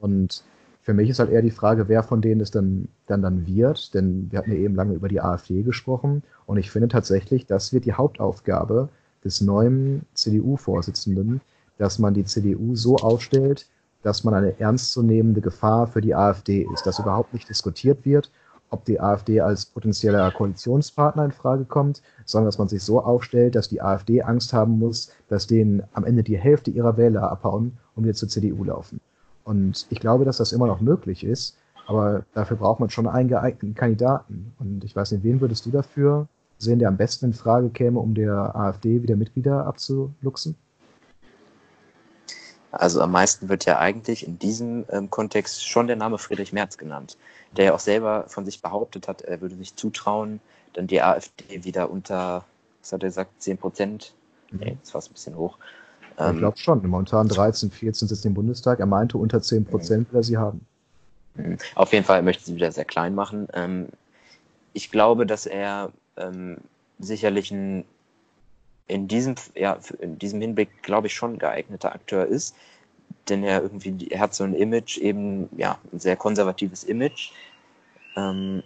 Und für mich ist halt eher die Frage, wer von denen es dann, dann dann wird, denn wir hatten ja eben lange über die AfD gesprochen und ich finde tatsächlich, das wird die Hauptaufgabe des neuen CDU-Vorsitzenden, dass man die CDU so aufstellt, dass man eine ernstzunehmende Gefahr für die AfD ist, dass überhaupt nicht diskutiert wird, ob die AfD als potenzieller Koalitionspartner in Frage kommt, sondern dass man sich so aufstellt, dass die AfD Angst haben muss, dass denen am Ende die Hälfte ihrer Wähler abhauen und wieder zur CDU laufen. Und ich glaube, dass das immer noch möglich ist, aber dafür braucht man schon einen geeigneten Kandidaten. Und ich weiß nicht, wen würdest du dafür sehen, der am besten in Frage käme, um der AfD wieder Mitglieder abzuluxen? Also am meisten wird ja eigentlich in diesem ähm, Kontext schon der Name Friedrich Merz genannt, der ja auch selber von sich behauptet hat, er würde sich zutrauen, dann die AfD wieder unter, was hat er gesagt, 10 Prozent, mhm. nee, das war ein bisschen hoch, ähm, ich glaube schon. Momentan 13, 14 sitzen im Bundestag. Er meinte, unter 10 Prozent will er sie haben. Mhm. Auf jeden Fall möchte sie wieder sehr klein machen. Ähm, ich glaube, dass er ähm, sicherlich ein, in, diesem, ja, in diesem Hinblick, glaube ich, schon geeigneter Akteur ist. Denn er irgendwie, er hat so ein Image, eben, ja, ein sehr konservatives Image. Ähm,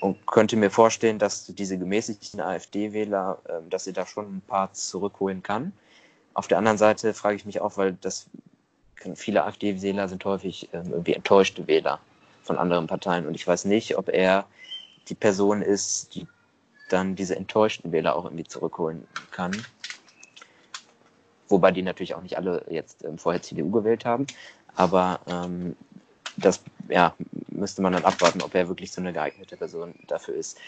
und könnte mir vorstellen, dass diese gemäßigten AfD-Wähler, ähm, dass sie da schon ein paar zurückholen kann. Auf der anderen Seite frage ich mich auch, weil das viele AfD-Wähler sind häufig ähm, irgendwie enttäuschte Wähler von anderen Parteien. Und ich weiß nicht, ob er die Person ist, die dann diese enttäuschten Wähler auch irgendwie zurückholen kann. Wobei die natürlich auch nicht alle jetzt ähm, vorher CDU gewählt haben. Aber ähm, das ja, müsste man dann abwarten, ob er wirklich so eine geeignete Person dafür ist.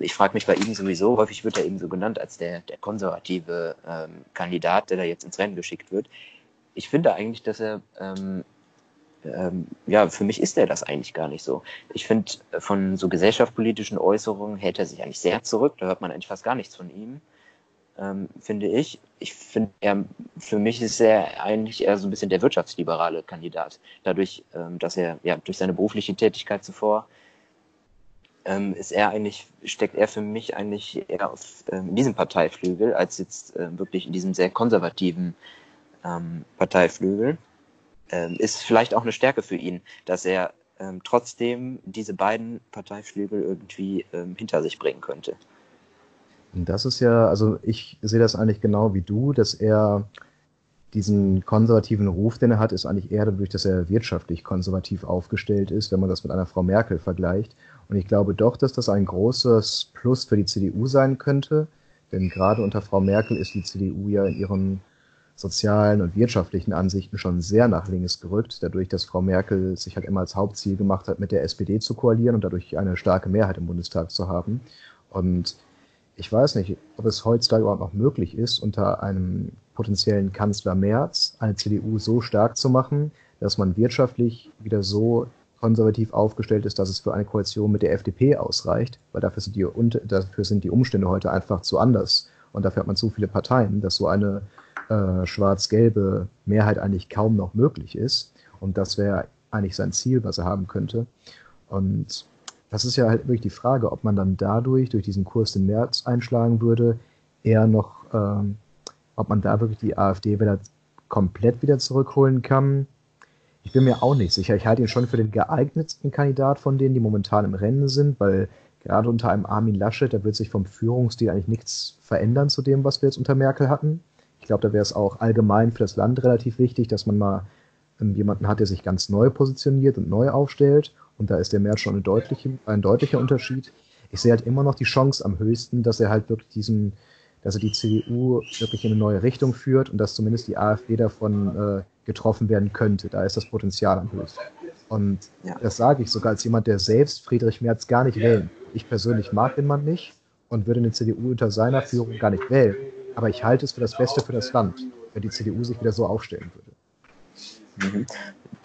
Ich frage mich bei ihm sowieso, häufig wird er eben so genannt als der, der konservative ähm, Kandidat, der da jetzt ins Rennen geschickt wird. Ich finde eigentlich, dass er, ähm, ähm, ja, für mich ist er das eigentlich gar nicht so. Ich finde, von so gesellschaftspolitischen Äußerungen hält er sich eigentlich sehr zurück, da hört man eigentlich fast gar nichts von ihm. Ähm, finde ich. Ich finde, für mich ist er eigentlich eher so ein bisschen der wirtschaftsliberale Kandidat. Dadurch, ähm, dass er ja durch seine berufliche Tätigkeit zuvor ähm, ist er eigentlich, steckt er für mich eigentlich eher auf ähm, diesem Parteiflügel, als jetzt äh, wirklich in diesem sehr konservativen ähm, Parteiflügel. Ähm, ist vielleicht auch eine Stärke für ihn, dass er ähm, trotzdem diese beiden Parteiflügel irgendwie ähm, hinter sich bringen könnte. Das ist ja, also ich sehe das eigentlich genau wie du, dass er diesen konservativen Ruf, den er hat, ist eigentlich eher dadurch, dass er wirtschaftlich konservativ aufgestellt ist, wenn man das mit einer Frau Merkel vergleicht. Und ich glaube doch, dass das ein großes Plus für die CDU sein könnte, denn gerade unter Frau Merkel ist die CDU ja in ihren sozialen und wirtschaftlichen Ansichten schon sehr nach links gerückt, dadurch, dass Frau Merkel sich halt immer als Hauptziel gemacht hat, mit der SPD zu koalieren und dadurch eine starke Mehrheit im Bundestag zu haben. Und ich weiß nicht, ob es heutzutage überhaupt noch möglich ist, unter einem potenziellen Kanzler Merz eine CDU so stark zu machen, dass man wirtschaftlich wieder so konservativ aufgestellt ist, dass es für eine Koalition mit der FDP ausreicht, weil dafür sind die, dafür sind die Umstände heute einfach zu anders und dafür hat man zu viele Parteien, dass so eine äh, schwarz-gelbe Mehrheit eigentlich kaum noch möglich ist. Und das wäre eigentlich sein Ziel, was er haben könnte. Und das ist ja halt wirklich die Frage, ob man dann dadurch, durch diesen Kurs den März einschlagen würde, eher noch, ähm, ob man da wirklich die AfD wieder komplett wieder zurückholen kann. Ich bin mir auch nicht sicher. Ich halte ihn schon für den geeignetsten Kandidat von denen, die momentan im Rennen sind, weil gerade unter einem Armin Laschet, da wird sich vom Führungsstil eigentlich nichts verändern zu dem, was wir jetzt unter Merkel hatten. Ich glaube, da wäre es auch allgemein für das Land relativ wichtig, dass man mal ähm, jemanden hat, der sich ganz neu positioniert und neu aufstellt. Und da ist der März schon eine deutliche, ein deutlicher Unterschied. Ich sehe halt immer noch die Chance am höchsten, dass er halt wirklich diesen, dass er die CDU wirklich in eine neue Richtung führt und dass zumindest die AfD davon äh, getroffen werden könnte. Da ist das Potenzial am höchsten. Und ja. das sage ich sogar als jemand, der selbst Friedrich Merz gar nicht wählen. Ich persönlich mag den Mann nicht und würde eine CDU unter seiner Führung gar nicht wählen. Aber ich halte es für das Beste für das Land, wenn die CDU sich wieder so aufstellen würde. Mhm.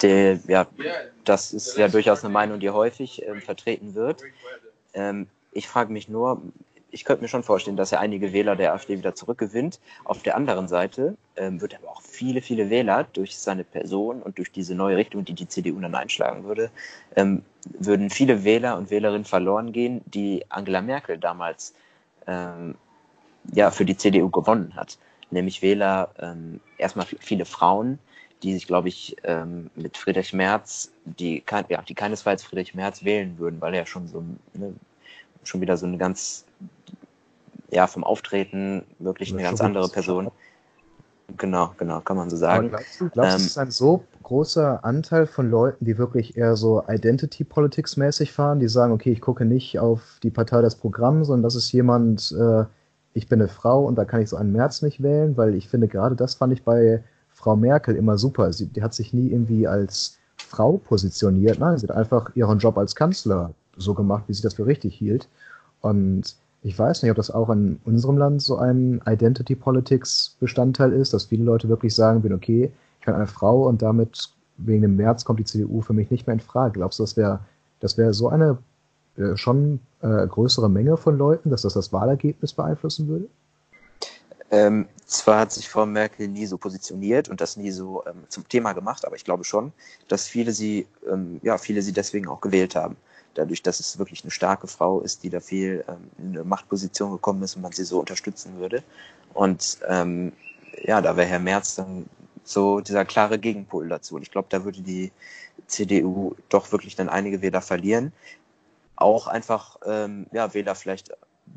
Der, ja, das ist ja durchaus eine Meinung, die häufig ähm, vertreten wird. Ähm, ich frage mich nur, ich könnte mir schon vorstellen, dass er einige Wähler der AfD wieder zurückgewinnt. Auf der anderen Seite ähm, wird er aber auch viele, viele Wähler durch seine Person und durch diese neue Richtung, die die CDU dann einschlagen würde, ähm, würden viele Wähler und Wählerinnen verloren gehen, die Angela Merkel damals ähm, ja, für die CDU gewonnen hat. Nämlich Wähler, ähm, erstmal viele Frauen, die sich, glaube ich, ähm, mit Friedrich Merz, die, kein, ja, die keinesfalls Friedrich Merz wählen würden, weil er schon so ne, schon wieder so eine ganz, ja, vom Auftreten wirklich eine ganz andere Person. Genau, genau, kann man so sagen. Aber glaubst du, glaubst, ähm, es ist ein so großer Anteil von Leuten, die wirklich eher so Identity Politics mäßig fahren, die sagen, okay, ich gucke nicht auf die Partei das Programm, sondern das ist jemand, äh, ich bin eine Frau und da kann ich so einen März nicht wählen, weil ich finde, gerade das fand ich bei Frau Merkel immer super. Sie, die hat sich nie irgendwie als Frau positioniert. Nein, sie hat einfach ihren Job als Kanzler so gemacht, wie sie das für richtig hielt. Und ich weiß nicht, ob das auch in unserem Land so ein Identity Politics Bestandteil ist, dass viele Leute wirklich sagen, bin okay, ich bin eine Frau und damit wegen dem März kommt die CDU für mich nicht mehr in Frage. Glaubst du, das wäre das wäre so eine äh, schon äh, größere Menge von Leuten, dass das das Wahlergebnis beeinflussen würde? Ähm, zwar hat sich Frau Merkel nie so positioniert und das nie so ähm, zum Thema gemacht, aber ich glaube schon, dass viele sie, ähm, ja, viele sie deswegen auch gewählt haben. Dadurch, dass es wirklich eine starke Frau ist, die da viel ähm, in eine Machtposition gekommen ist und man sie so unterstützen würde. Und ähm, ja, da wäre Herr Merz dann so dieser klare Gegenpol dazu. Und ich glaube, da würde die CDU doch wirklich dann einige Wähler verlieren auch einfach ähm, ja, Wähler vielleicht,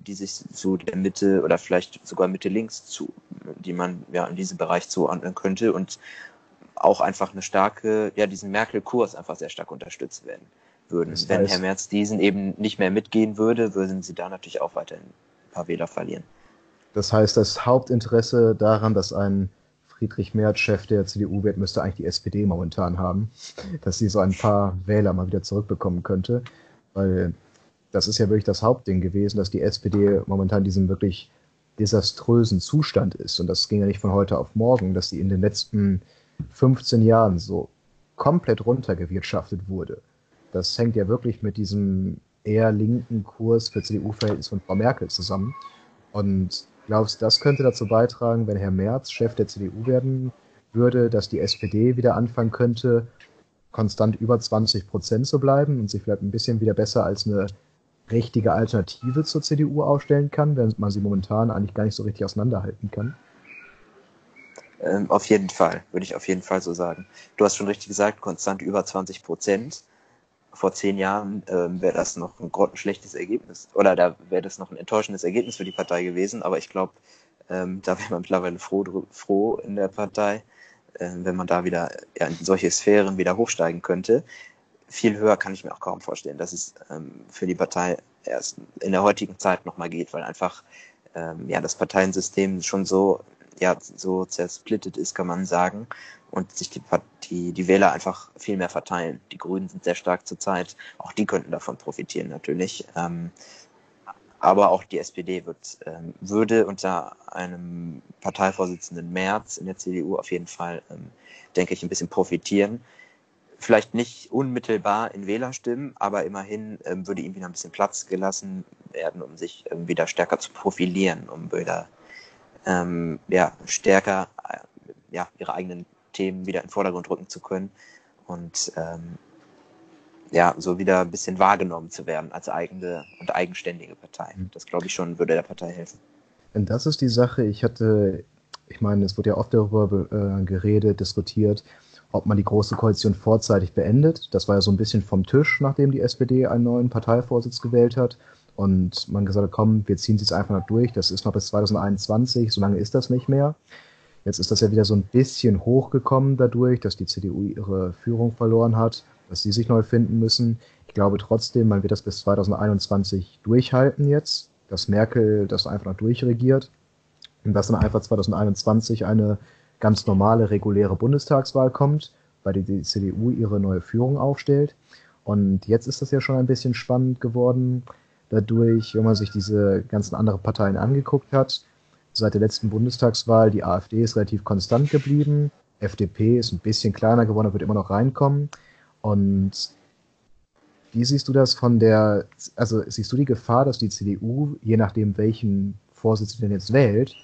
die sich so der Mitte oder vielleicht sogar Mitte links zu, die man ja in diesem Bereich zuordnen könnte und auch einfach eine starke, ja, diesen Merkel-Kurs einfach sehr stark unterstützt werden würden. Das heißt, Wenn Herr Merz diesen eben nicht mehr mitgehen würde, würden sie da natürlich auch weiterhin ein paar Wähler verlieren. Das heißt, das Hauptinteresse daran, dass ein Friedrich Merz Chef der CDU wird, müsste eigentlich die SPD momentan haben, dass sie so ein paar Wähler mal wieder zurückbekommen könnte. Weil das ist ja wirklich das Hauptding gewesen, dass die SPD momentan in diesem wirklich desaströsen Zustand ist. Und das ging ja nicht von heute auf morgen, dass sie in den letzten 15 Jahren so komplett runtergewirtschaftet wurde. Das hängt ja wirklich mit diesem eher linken Kurs für CDU-Verhältnis von Frau Merkel zusammen. Und Glaubst du, das könnte dazu beitragen, wenn Herr Merz Chef der CDU werden würde, dass die SPD wieder anfangen könnte, konstant über 20 Prozent zu bleiben und sich vielleicht ein bisschen wieder besser als eine richtige Alternative zur CDU aufstellen kann, während man sie momentan eigentlich gar nicht so richtig auseinanderhalten kann? Ähm, auf jeden Fall, würde ich auf jeden Fall so sagen. Du hast schon richtig gesagt, konstant über 20 Prozent. Vor zehn Jahren ähm, wäre das noch ein grottenschlechtes Ergebnis oder da wäre das noch ein enttäuschendes Ergebnis für die Partei gewesen. Aber ich glaube, ähm, da wäre man mittlerweile froh, froh in der Partei, äh, wenn man da wieder ja, in solche Sphären wieder hochsteigen könnte. Viel höher kann ich mir auch kaum vorstellen, dass es ähm, für die Partei erst in der heutigen Zeit nochmal geht, weil einfach ähm, ja, das Parteiensystem schon so ja so zersplittet ist, kann man sagen, und sich die, die, die Wähler einfach viel mehr verteilen. Die Grünen sind sehr stark zurzeit, auch die könnten davon profitieren natürlich. Ähm, aber auch die SPD wird, ähm, würde unter einem Parteivorsitzenden März in der CDU auf jeden Fall, ähm, denke ich, ein bisschen profitieren. Vielleicht nicht unmittelbar in Wählerstimmen, aber immerhin ähm, würde ihm wieder ein bisschen Platz gelassen werden, um sich ähm, wieder stärker zu profilieren, um wieder ähm, ja, stärker äh, ja, ihre eigenen Themen wieder in den Vordergrund rücken zu können und ähm, ja, so wieder ein bisschen wahrgenommen zu werden als eigene und eigenständige Partei. Mhm. Das glaube ich schon würde der Partei helfen. Und das ist die Sache. Ich hatte, ich meine, es wurde ja oft darüber äh, geredet, diskutiert, ob man die Große Koalition vorzeitig beendet. Das war ja so ein bisschen vom Tisch, nachdem die SPD einen neuen Parteivorsitz gewählt hat und man gesagt hat, komm, wir ziehen es jetzt einfach noch durch, das ist noch bis 2021, so lange ist das nicht mehr. Jetzt ist das ja wieder so ein bisschen hochgekommen dadurch, dass die CDU ihre Führung verloren hat, dass sie sich neu finden müssen. Ich glaube trotzdem, man wird das bis 2021 durchhalten jetzt, dass Merkel das einfach noch durchregiert und dass dann einfach 2021 eine ganz normale, reguläre Bundestagswahl kommt, der die CDU ihre neue Führung aufstellt. Und jetzt ist das ja schon ein bisschen spannend geworden dadurch, wenn man sich diese ganzen anderen Parteien angeguckt hat. Seit der letzten Bundestagswahl, die AfD ist relativ konstant geblieben, FDP ist ein bisschen kleiner geworden, wird immer noch reinkommen. Und wie siehst du das von der, also siehst du die Gefahr, dass die CDU, je nachdem welchen Vorsitz sie denn jetzt wählt,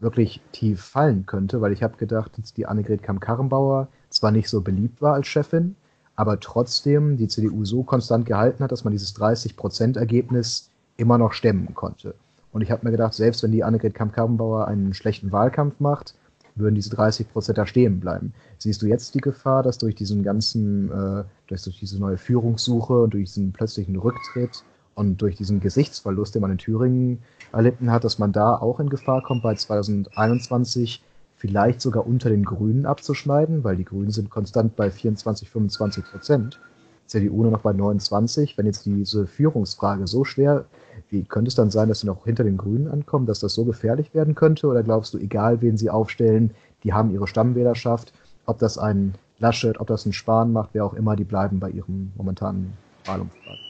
wirklich tief fallen könnte? Weil ich habe gedacht, dass die Annegret Kamm-Karrenbauer zwar nicht so beliebt war als Chefin, aber trotzdem die CDU so konstant gehalten hat, dass man dieses 30-Prozent-Ergebnis immer noch stemmen konnte. Und ich habe mir gedacht, selbst wenn die Annegret Kamp-Karrenbauer einen schlechten Wahlkampf macht, würden diese 30 Prozent da stehen bleiben. Siehst du jetzt die Gefahr, dass durch diesen ganzen, äh, durch, durch diese neue Führungssuche und durch diesen plötzlichen Rücktritt und durch diesen Gesichtsverlust, den man in Thüringen erlitten hat, dass man da auch in Gefahr kommt, bei 2021 vielleicht sogar unter den Grünen abzuschneiden, weil die Grünen sind konstant bei 24, 25 Prozent. CDU nur noch bei 29. Wenn jetzt diese Führungsfrage so schwer, wie könnte es dann sein, dass sie noch hinter den Grünen ankommen, dass das so gefährlich werden könnte? Oder glaubst du, egal wen sie aufstellen, die haben ihre Stammwählerschaft, ob das ein Laschet, ob das ein Spahn macht, wer auch immer, die bleiben bei ihrem momentanen Wahlumfrage?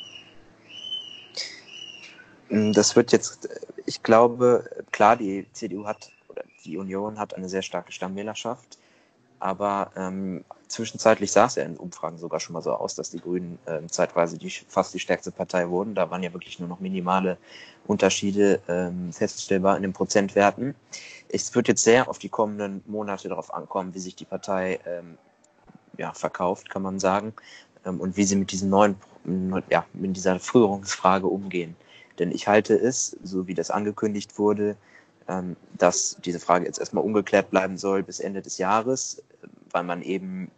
Das wird jetzt, ich glaube, klar, die CDU hat die Union hat eine sehr starke Stammwählerschaft. Aber ähm, zwischenzeitlich sah es ja in Umfragen sogar schon mal so aus, dass die Grünen ähm, zeitweise die, fast die stärkste Partei wurden. Da waren ja wirklich nur noch minimale Unterschiede ähm, feststellbar in den Prozentwerten. Es wird jetzt sehr auf die kommenden Monate darauf ankommen, wie sich die Partei ähm, ja, verkauft, kann man sagen, ähm, und wie sie mit diesen neuen, ja, mit dieser Führungsfrage umgehen. Denn ich halte es, so wie das angekündigt wurde, ähm, dass diese Frage jetzt erstmal ungeklärt bleiben soll bis Ende des Jahres, weil man eben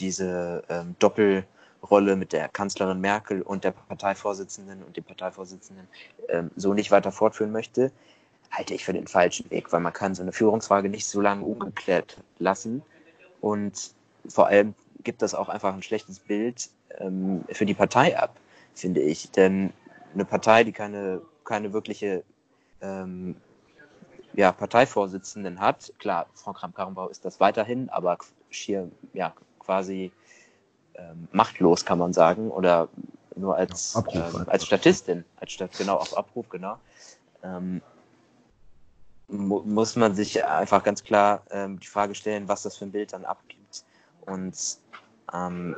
diese ähm, Doppelrolle mit der Kanzlerin Merkel und der Parteivorsitzenden und dem Parteivorsitzenden ähm, so nicht weiter fortführen möchte, halte ich für den falschen Weg, weil man kann so eine Führungsfrage nicht so lange ungeklärt lassen und vor allem gibt das auch einfach ein schlechtes Bild für die Partei ab, finde ich. Denn eine Partei, die keine, keine wirkliche ähm, ja, Parteivorsitzenden hat. Klar, Frau Kramp-Karrenbauer ist das weiterhin, aber schier ja, quasi ähm, machtlos, kann man sagen, oder nur als, Abruf, ähm, als Statistin, als Stat genau auf Abruf, genau. Ähm, mu muss man sich einfach ganz klar ähm, die Frage stellen, was das für ein Bild dann abgibt. Und ähm,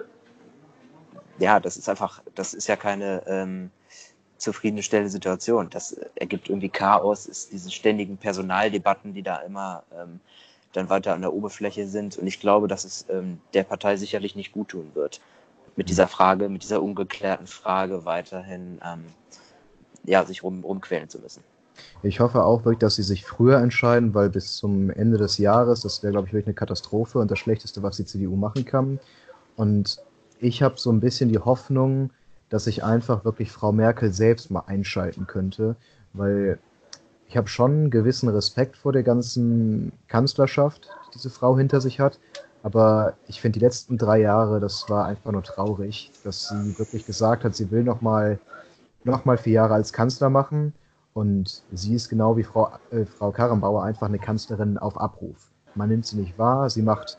ja, das ist einfach, das ist ja keine, ähm, zufriedenstellende Situation. Das ergibt irgendwie Chaos, ist diese ständigen Personaldebatten, die da immer ähm, dann weiter an der Oberfläche sind. Und ich glaube, dass es ähm, der Partei sicherlich nicht gut tun wird, mit dieser Frage, mit dieser ungeklärten Frage weiterhin ähm, ja, sich rum, rumquälen zu müssen. Ich hoffe auch wirklich, dass sie sich früher entscheiden, weil bis zum Ende des Jahres, das wäre, glaube ich, wirklich eine Katastrophe und das Schlechteste, was die CDU machen kann. Und ich habe so ein bisschen die Hoffnung, dass sich einfach wirklich Frau Merkel selbst mal einschalten könnte, weil ich habe schon einen gewissen Respekt vor der ganzen Kanzlerschaft, die diese Frau hinter sich hat. Aber ich finde, die letzten drei Jahre, das war einfach nur traurig, dass sie wirklich gesagt hat, sie will noch mal, noch mal vier Jahre als Kanzler machen. Und sie ist genau wie Frau, äh, Frau Karrenbauer einfach eine Kanzlerin auf Abruf. Man nimmt sie nicht wahr, sie macht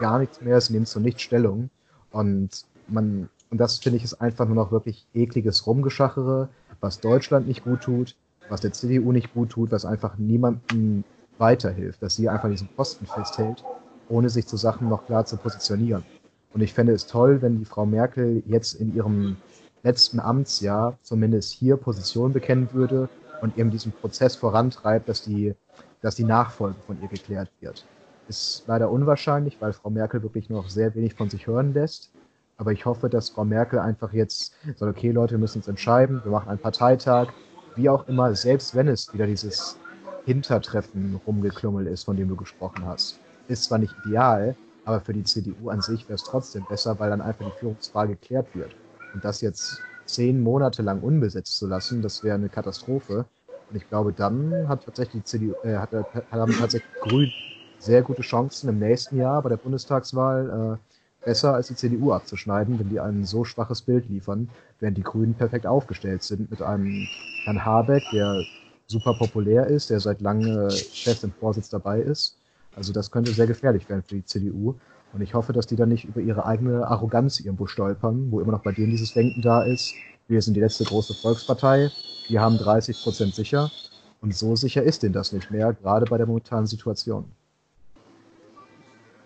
gar nichts mehr, sie nimmt zu nichts Stellung. Und man, und das finde ich ist einfach nur noch wirklich ekliges Rumgeschachere, was Deutschland nicht gut tut, was der CDU nicht gut tut, was einfach niemandem weiterhilft, dass sie einfach diesen Posten festhält, ohne sich zu Sachen noch klar zu positionieren. Und ich fände es toll, wenn die Frau Merkel jetzt in ihrem letzten Amtsjahr zumindest hier Position bekennen würde und eben diesen Prozess vorantreibt, dass die, dass die Nachfolge von ihr geklärt wird. Ist leider unwahrscheinlich, weil Frau Merkel wirklich noch sehr wenig von sich hören lässt. Aber ich hoffe, dass Frau Merkel einfach jetzt sagt, okay Leute, wir müssen uns entscheiden, wir machen einen Parteitag, wie auch immer, selbst wenn es wieder dieses Hintertreffen rumgeklummelt ist, von dem du gesprochen hast. Ist zwar nicht ideal, aber für die CDU an sich wäre es trotzdem besser, weil dann einfach die Führungsfrage geklärt wird. Und das jetzt zehn Monate lang unbesetzt zu lassen, das wäre eine Katastrophe. Und ich glaube, dann hat tatsächlich die CDU, äh, hat, haben tatsächlich Grün sehr gute Chancen im nächsten Jahr bei der Bundestagswahl äh, besser als die CDU abzuschneiden, wenn die ein so schwaches Bild liefern, während die Grünen perfekt aufgestellt sind mit einem Herrn Habeck, der super populär ist, der seit langem fest im Vorsitz dabei ist. Also das könnte sehr gefährlich werden für die CDU. Und ich hoffe, dass die dann nicht über ihre eigene Arroganz irgendwo stolpern, wo immer noch bei denen dieses Denken da ist. Wir sind die letzte große Volkspartei, wir haben 30 Prozent sicher. Und so sicher ist denen das nicht mehr, gerade bei der momentanen Situation.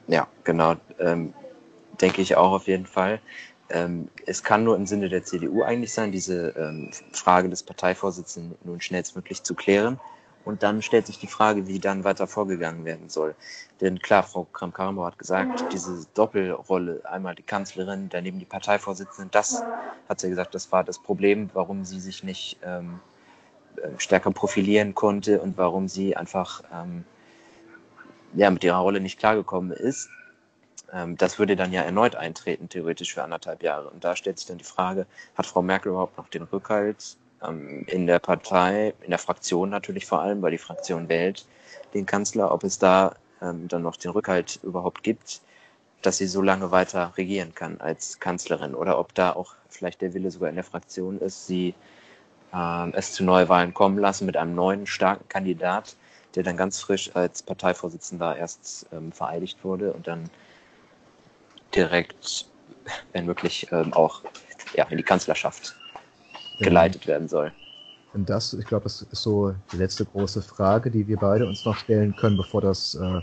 Ja, genau. Ähm, denke ich auch auf jeden Fall. Ähm, es kann nur im Sinne der CDU eigentlich sein, diese ähm, Frage des Parteivorsitzenden nun schnellstmöglich zu klären. Und dann stellt sich die Frage, wie dann weiter vorgegangen werden soll. Denn klar, Frau Kram-Karrenbauer hat gesagt, diese Doppelrolle, einmal die Kanzlerin, daneben die Parteivorsitzende, das hat sie gesagt, das war das Problem, warum sie sich nicht ähm, äh, stärker profilieren konnte und warum sie einfach ähm, ja, mit ihrer Rolle nicht klargekommen ist. Ähm, das würde dann ja erneut eintreten, theoretisch für anderthalb Jahre. Und da stellt sich dann die Frage, hat Frau Merkel überhaupt noch den Rückhalt ähm, in der Partei, in der Fraktion natürlich vor allem, weil die Fraktion wählt den Kanzler, ob es da ähm, dann noch den Rückhalt überhaupt gibt, dass sie so lange weiter regieren kann als Kanzlerin oder ob da auch vielleicht der Wille sogar in der Fraktion ist, sie ähm, es zu Neuwahlen kommen lassen mit einem neuen starken Kandidat, der dann ganz frisch als Parteivorsitzender erst ähm, vereidigt wurde und dann direkt, wenn möglich, ähm, auch ja, in die Kanzlerschaft geleitet werden soll. Und das, ich glaube, das ist so die letzte große Frage, die wir beide uns noch stellen können, bevor das äh,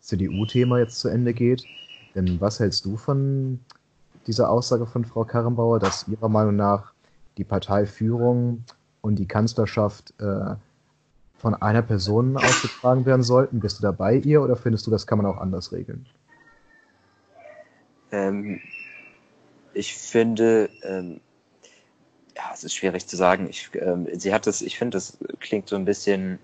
CDU-Thema jetzt zu Ende geht. Denn was hältst du von dieser Aussage von Frau Karrenbauer, dass ihrer Meinung nach die Parteiführung und die Kanzlerschaft äh, von einer Person ausgetragen werden sollten? Bist du da bei ihr oder findest du, das kann man auch anders regeln? Ähm, ich finde, ähm, ja, es ist schwierig zu sagen. Ich, ähm, sie hat es, ich finde, das klingt so ein bisschen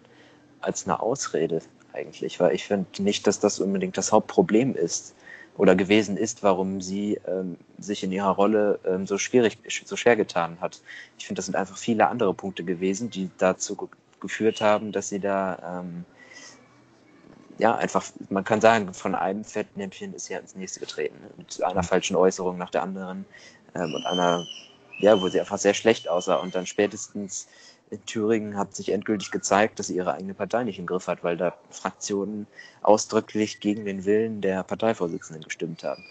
als eine Ausrede eigentlich, weil ich finde nicht, dass das unbedingt das Hauptproblem ist oder gewesen ist, warum sie ähm, sich in ihrer Rolle ähm, so schwierig, so schwer getan hat. Ich finde, das sind einfach viele andere Punkte gewesen, die dazu geführt haben, dass sie da ähm, ja, einfach, man kann sagen, von einem Fettnäpfchen ist sie ins nächste getreten. Ne? Mit einer falschen Äußerung nach der anderen ähm, und einer, ja, wo sie einfach sehr schlecht aussah. Und dann spätestens in Thüringen hat sich endgültig gezeigt, dass sie ihre eigene Partei nicht im Griff hat, weil da Fraktionen ausdrücklich gegen den Willen der Parteivorsitzenden gestimmt haben.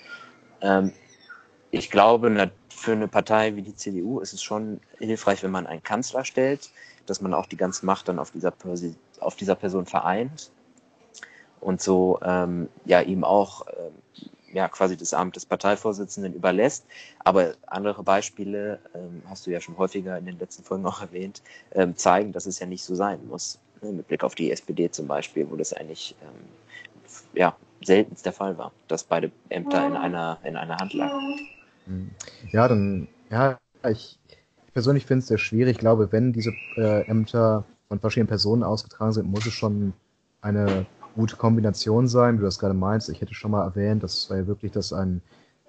Ähm, ich glaube, für eine Partei wie die CDU ist es schon hilfreich, wenn man einen Kanzler stellt, dass man auch die ganze Macht dann auf dieser, auf dieser Person vereint und so ähm, ja ihm auch ähm, ja, quasi das Amt des Parteivorsitzenden überlässt. Aber andere Beispiele, ähm, hast du ja schon häufiger in den letzten Folgen auch erwähnt, ähm, zeigen, dass es ja nicht so sein muss. Ne? Mit Blick auf die SPD zum Beispiel, wo das eigentlich ähm, ja, seltenst der Fall war, dass beide Ämter in einer, in einer Hand lagen. Hm. Ja, dann, ja, ich, ich persönlich finde es sehr schwierig. Ich glaube, wenn diese äh, Ämter von verschiedenen Personen ausgetragen sind, muss es schon eine gute Kombination sein, wie du das gerade meinst. Ich hätte schon mal erwähnt, das war ja wirklich, dass ein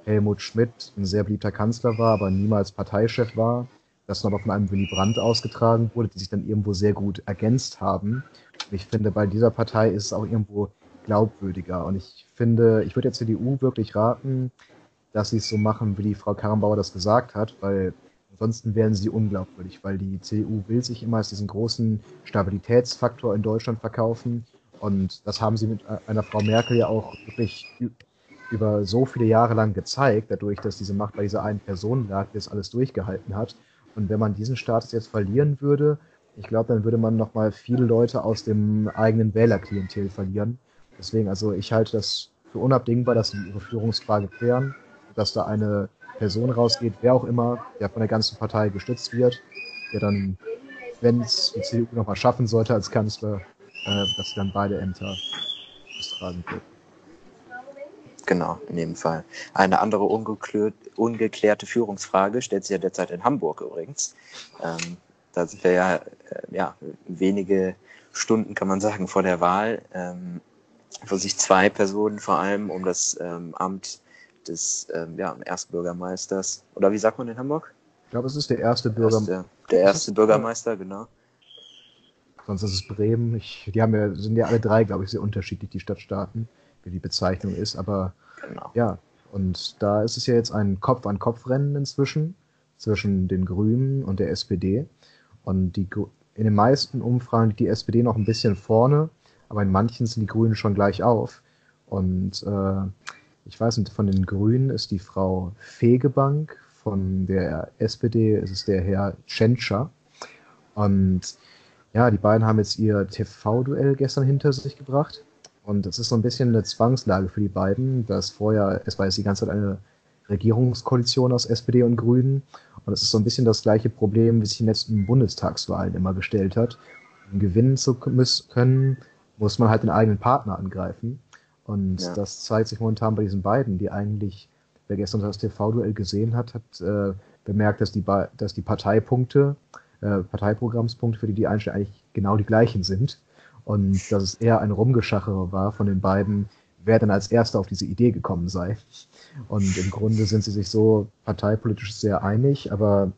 Helmut Schmidt ein sehr beliebter Kanzler war, aber niemals Parteichef war. Das aber von einem Willy Brandt ausgetragen wurde, die sich dann irgendwo sehr gut ergänzt haben. Und ich finde, bei dieser Partei ist es auch irgendwo glaubwürdiger. Und ich finde, ich würde der CDU wirklich raten, dass sie es so machen, wie die Frau Karrenbauer das gesagt hat, weil ansonsten werden sie unglaubwürdig, weil die CDU will sich immer als diesen großen Stabilitätsfaktor in Deutschland verkaufen und das haben sie mit einer Frau Merkel ja auch wirklich über so viele Jahre lang gezeigt, dadurch, dass diese Macht bei dieser einen Person lag, die das alles durchgehalten hat. Und wenn man diesen Status jetzt verlieren würde, ich glaube, dann würde man nochmal viele Leute aus dem eigenen Wählerklientel verlieren. Deswegen, also ich halte das für unabdingbar, dass sie ihre Führungsfrage klären, dass da eine Person rausgeht, wer auch immer, der von der ganzen Partei gestützt wird, der dann, wenn es die CDU nochmal schaffen sollte als Kanzler, äh, dass sie dann beide Ämter austragen wird. Genau, in dem Fall. Eine andere ungeklärte Führungsfrage stellt sich ja derzeit in Hamburg übrigens. Ähm, da sind wir ja, äh, ja wenige Stunden, kann man sagen, vor der Wahl, ähm, wo sich zwei Personen vor allem um das ähm, Amt des ähm, ja, Erstbürgermeisters, oder wie sagt man in Hamburg? Ich glaube, es ist der erste Bürgermeister. Der erste Bürgermeister, genau. Sonst ist es Bremen. Ich, die haben ja, sind ja alle drei, glaube ich, sehr unterschiedlich, die Stadtstaaten, wie die Bezeichnung ist. Aber genau. ja, und da ist es ja jetzt ein Kopf-an-Kopf-Rennen inzwischen zwischen den Grünen und der SPD. Und die, in den meisten Umfragen liegt die SPD noch ein bisschen vorne, aber in manchen sind die Grünen schon gleich auf. Und äh, ich weiß nicht, von den Grünen ist die Frau Fegebank, von der SPD ist es der Herr Tschentscher. Und ja, die beiden haben jetzt ihr TV-Duell gestern hinter sich gebracht. Und es ist so ein bisschen eine Zwangslage für die beiden, dass vorher, es war jetzt die ganze Zeit eine Regierungskoalition aus SPD und Grünen. Und es ist so ein bisschen das gleiche Problem, wie sich in den letzten Bundestagswahlen immer gestellt hat. Um gewinnen zu können, muss man halt den eigenen Partner angreifen. Und ja. das zeigt sich momentan bei diesen beiden, die eigentlich, wer gestern das TV-Duell gesehen hat, hat äh, bemerkt, dass die, dass die Parteipunkte äh, Parteiprogrammspunkte, für die die Einstellungen eigentlich genau die gleichen sind. Und dass es eher ein Rumgeschachere war von den beiden, wer dann als Erster auf diese Idee gekommen sei. Und im Grunde sind sie sich so parteipolitisch sehr einig, aber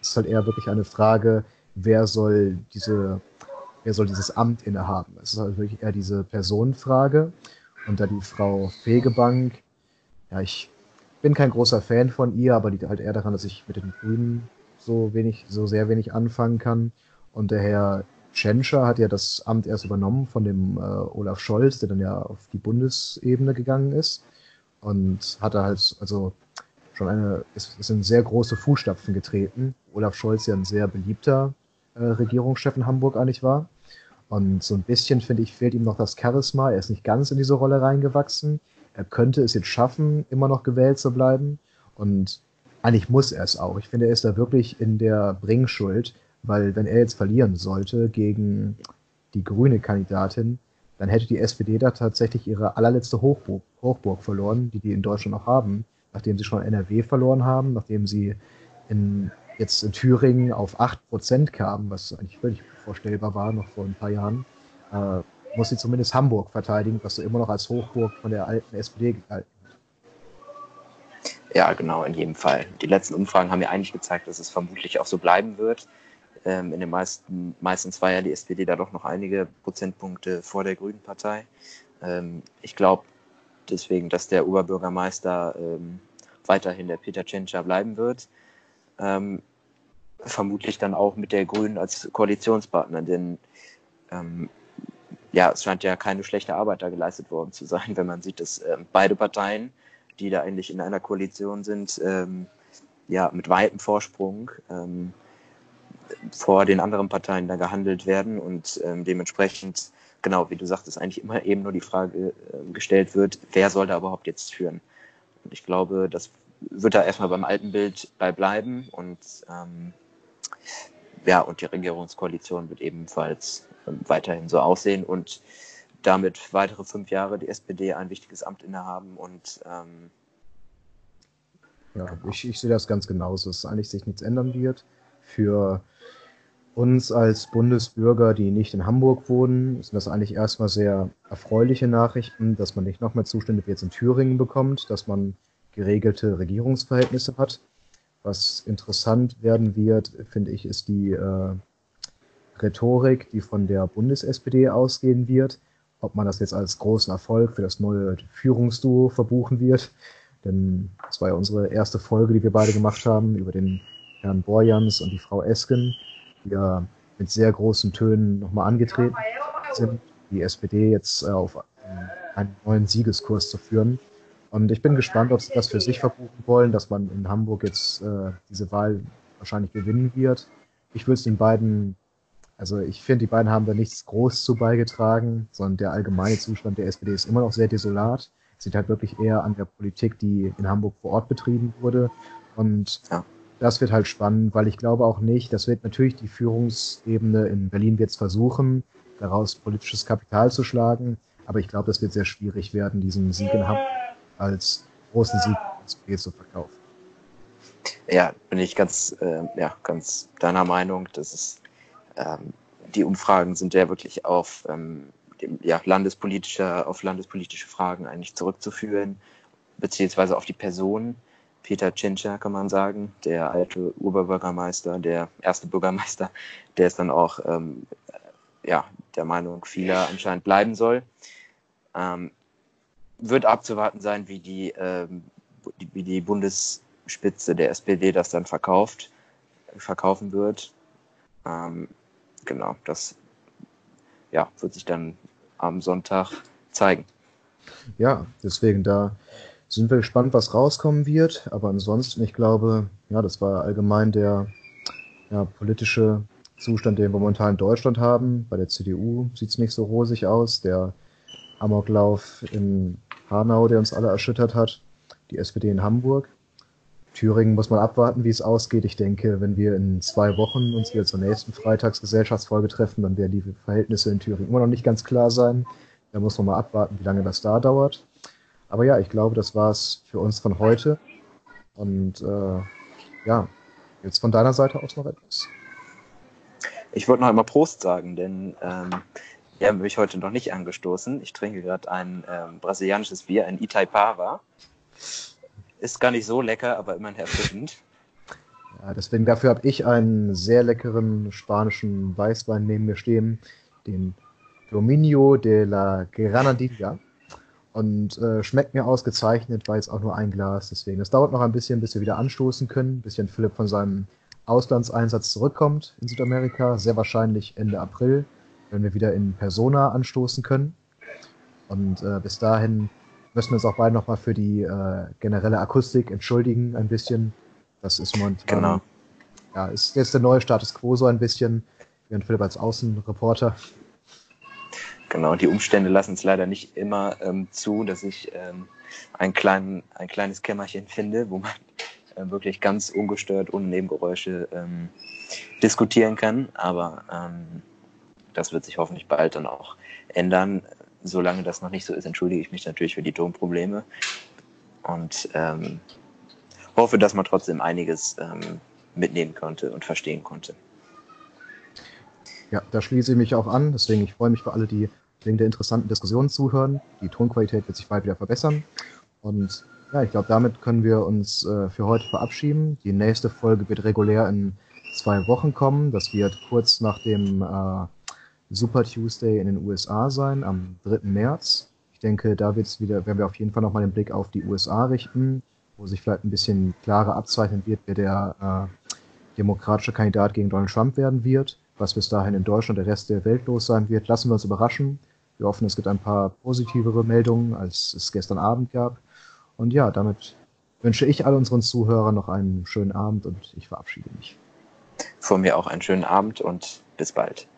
es ist halt eher wirklich eine Frage, wer soll diese, wer soll dieses Amt innehaben? Es ist halt wirklich eher diese Personenfrage. Und da die Frau Fegebank, ja, ich bin kein großer Fan von ihr, aber liegt halt eher daran, dass ich mit den Grünen so wenig, so sehr wenig anfangen kann. Und der Herr Tschentscher hat ja das Amt erst übernommen von dem äh, Olaf Scholz, der dann ja auf die Bundesebene gegangen ist. Und hat er halt, also schon eine, ist, ist in sehr große Fußstapfen getreten. Olaf Scholz ja ein sehr beliebter äh, Regierungschef in Hamburg eigentlich war. Und so ein bisschen, finde ich, fehlt ihm noch das Charisma. Er ist nicht ganz in diese Rolle reingewachsen. Er könnte es jetzt schaffen, immer noch gewählt zu bleiben. Und eigentlich muss er es auch. Ich finde, er ist da wirklich in der Bringschuld, weil wenn er jetzt verlieren sollte gegen die grüne Kandidatin, dann hätte die SPD da tatsächlich ihre allerletzte Hochburg, Hochburg verloren, die die in Deutschland noch haben, nachdem sie schon NRW verloren haben, nachdem sie in, jetzt in Thüringen auf 8% kamen, was eigentlich völlig vorstellbar war, noch vor ein paar Jahren, äh, muss sie zumindest Hamburg verteidigen, was so immer noch als Hochburg von der alten SPD ja, genau, in jedem Fall. Die letzten Umfragen haben ja eigentlich gezeigt, dass es vermutlich auch so bleiben wird. Ähm, in den meisten, meistens war ja die SPD da doch noch einige Prozentpunkte vor der Grünen Partei. Ähm, ich glaube deswegen, dass der Oberbürgermeister ähm, weiterhin der Peter Tschentscher bleiben wird. Ähm, vermutlich dann auch mit der Grünen als Koalitionspartner, denn ähm, ja, es scheint ja keine schlechte Arbeit da geleistet worden zu sein, wenn man sieht, dass ähm, beide Parteien die da eigentlich in einer Koalition sind, ähm, ja, mit weitem Vorsprung ähm, vor den anderen Parteien da gehandelt werden und ähm, dementsprechend genau, wie du sagtest, eigentlich immer eben nur die Frage äh, gestellt wird, wer soll da überhaupt jetzt führen? Und ich glaube, das wird da erstmal beim alten Bild bei bleiben und ähm, ja, und die Regierungskoalition wird ebenfalls ähm, weiterhin so aussehen und damit weitere fünf Jahre die SPD ein wichtiges Amt innehaben und ähm, ja, ich, ich sehe das ganz genauso, dass eigentlich sich nichts ändern wird. Für uns als Bundesbürger, die nicht in Hamburg wohnen, sind das eigentlich erstmal sehr erfreuliche Nachrichten, dass man nicht noch mehr Zustände wie jetzt in Thüringen bekommt, dass man geregelte Regierungsverhältnisse hat. Was interessant werden wird, finde ich, ist die äh, Rhetorik, die von der Bundes-SPD ausgehen wird. Ob man das jetzt als großen Erfolg für das neue Führungsduo verbuchen wird. Denn das war ja unsere erste Folge, die wir beide gemacht haben, über den Herrn Borjans und die Frau Esken die ja mit sehr großen Tönen nochmal angetreten sind, die SPD jetzt äh, auf einen neuen Siegeskurs zu führen. Und ich bin gespannt, ob sie das für sich verbuchen wollen, dass man in Hamburg jetzt äh, diese Wahl wahrscheinlich gewinnen wird. Ich würde es den beiden, also ich finde, die beiden haben da nichts groß zu beigetragen, sondern der allgemeine Zustand der SPD ist immer noch sehr desolat. Es liegt halt wirklich eher an der Politik, die in Hamburg vor Ort betrieben wurde. Und ja das wird halt spannend, weil ich glaube auch nicht, das wird natürlich die Führungsebene in Berlin jetzt versuchen, daraus politisches Kapital zu schlagen, aber ich glaube, das wird sehr schwierig werden, diesen Sieg in Hamburg als großen Sieg ins zu verkaufen. Ja, bin ich ganz, äh, ja, ganz deiner Meinung. Das ist, ähm, die Umfragen sind ja wirklich auf ähm, dem, ja, landespolitische, auf landespolitische Fragen eigentlich zurückzuführen, beziehungsweise auf die Personen. Peter Tschintscher, kann man sagen, der alte Oberbürgermeister, der erste Bürgermeister, der ist dann auch ähm, ja, der Meinung vieler anscheinend bleiben soll. Ähm, wird abzuwarten sein, wie die, ähm, wie die Bundesspitze der SPD das dann verkauft, verkaufen wird. Ähm, genau, das ja, wird sich dann am Sonntag zeigen. Ja, deswegen da sind wir gespannt, was rauskommen wird. Aber ansonsten, ich glaube, ja, das war allgemein der ja, politische Zustand, den wir momentan in Deutschland haben. Bei der CDU sieht es nicht so rosig aus. Der Amoklauf in Hanau, der uns alle erschüttert hat. Die SPD in Hamburg. Thüringen muss man abwarten, wie es ausgeht. Ich denke, wenn wir in zwei Wochen uns wieder zur nächsten Freitagsgesellschaftsfolge treffen, dann werden die Verhältnisse in Thüringen immer noch nicht ganz klar sein. Da muss man mal abwarten, wie lange das da dauert. Aber ja, ich glaube, das war es für uns von heute. Und äh, ja, jetzt von deiner Seite aus noch etwas. Ich wollte noch einmal Prost sagen, denn ähm, wir haben mich heute noch nicht angestoßen. Ich trinke gerade ein ähm, brasilianisches Bier, ein Itaipava. Ist gar nicht so lecker, aber immerhin erfrischend. Ja, deswegen dafür habe ich einen sehr leckeren spanischen Weißwein neben mir stehen, den Dominio de la Granadilla. Und äh, schmeckt mir ausgezeichnet, weil es auch nur ein Glas. Deswegen, es dauert noch ein bisschen, bis wir wieder anstoßen können, bis Jan Philipp von seinem Auslandseinsatz zurückkommt in Südamerika. Sehr wahrscheinlich Ende April, wenn wir wieder in Persona anstoßen können. Und äh, bis dahin müssen wir uns auch beide nochmal für die äh, generelle Akustik entschuldigen, ein bisschen. Das ist momentan. Genau. Ja, ist jetzt der neue Status quo so ein bisschen. Jan Philipp als Außenreporter Genau, die Umstände lassen es leider nicht immer ähm, zu, dass ich ähm, ein, klein, ein kleines Kämmerchen finde, wo man äh, wirklich ganz ungestört, ohne Nebengeräusche ähm, diskutieren kann. Aber ähm, das wird sich hoffentlich bald dann auch ändern. Solange das noch nicht so ist, entschuldige ich mich natürlich für die Tonprobleme und ähm, hoffe, dass man trotzdem einiges ähm, mitnehmen konnte und verstehen konnte. Ja, da schließe ich mich auch an. Deswegen, ich freue mich für alle, die wegen der interessanten Diskussionen zuhören. Die Tonqualität wird sich bald wieder verbessern. Und ja, ich glaube, damit können wir uns äh, für heute verabschieden. Die nächste Folge wird regulär in zwei Wochen kommen. Das wird kurz nach dem äh, Super Tuesday in den USA sein, am 3. März. Ich denke, da wird's wieder, werden wir auf jeden Fall nochmal den Blick auf die USA richten, wo sich vielleicht ein bisschen klarer abzeichnen wird, wer der äh, demokratische Kandidat gegen Donald Trump werden wird. Was bis dahin in Deutschland der Rest der Welt los sein wird, lassen wir uns überraschen. Wir hoffen, es gibt ein paar positivere Meldungen, als es gestern Abend gab. Und ja, damit wünsche ich all unseren Zuhörern noch einen schönen Abend und ich verabschiede mich. Von mir auch einen schönen Abend und bis bald.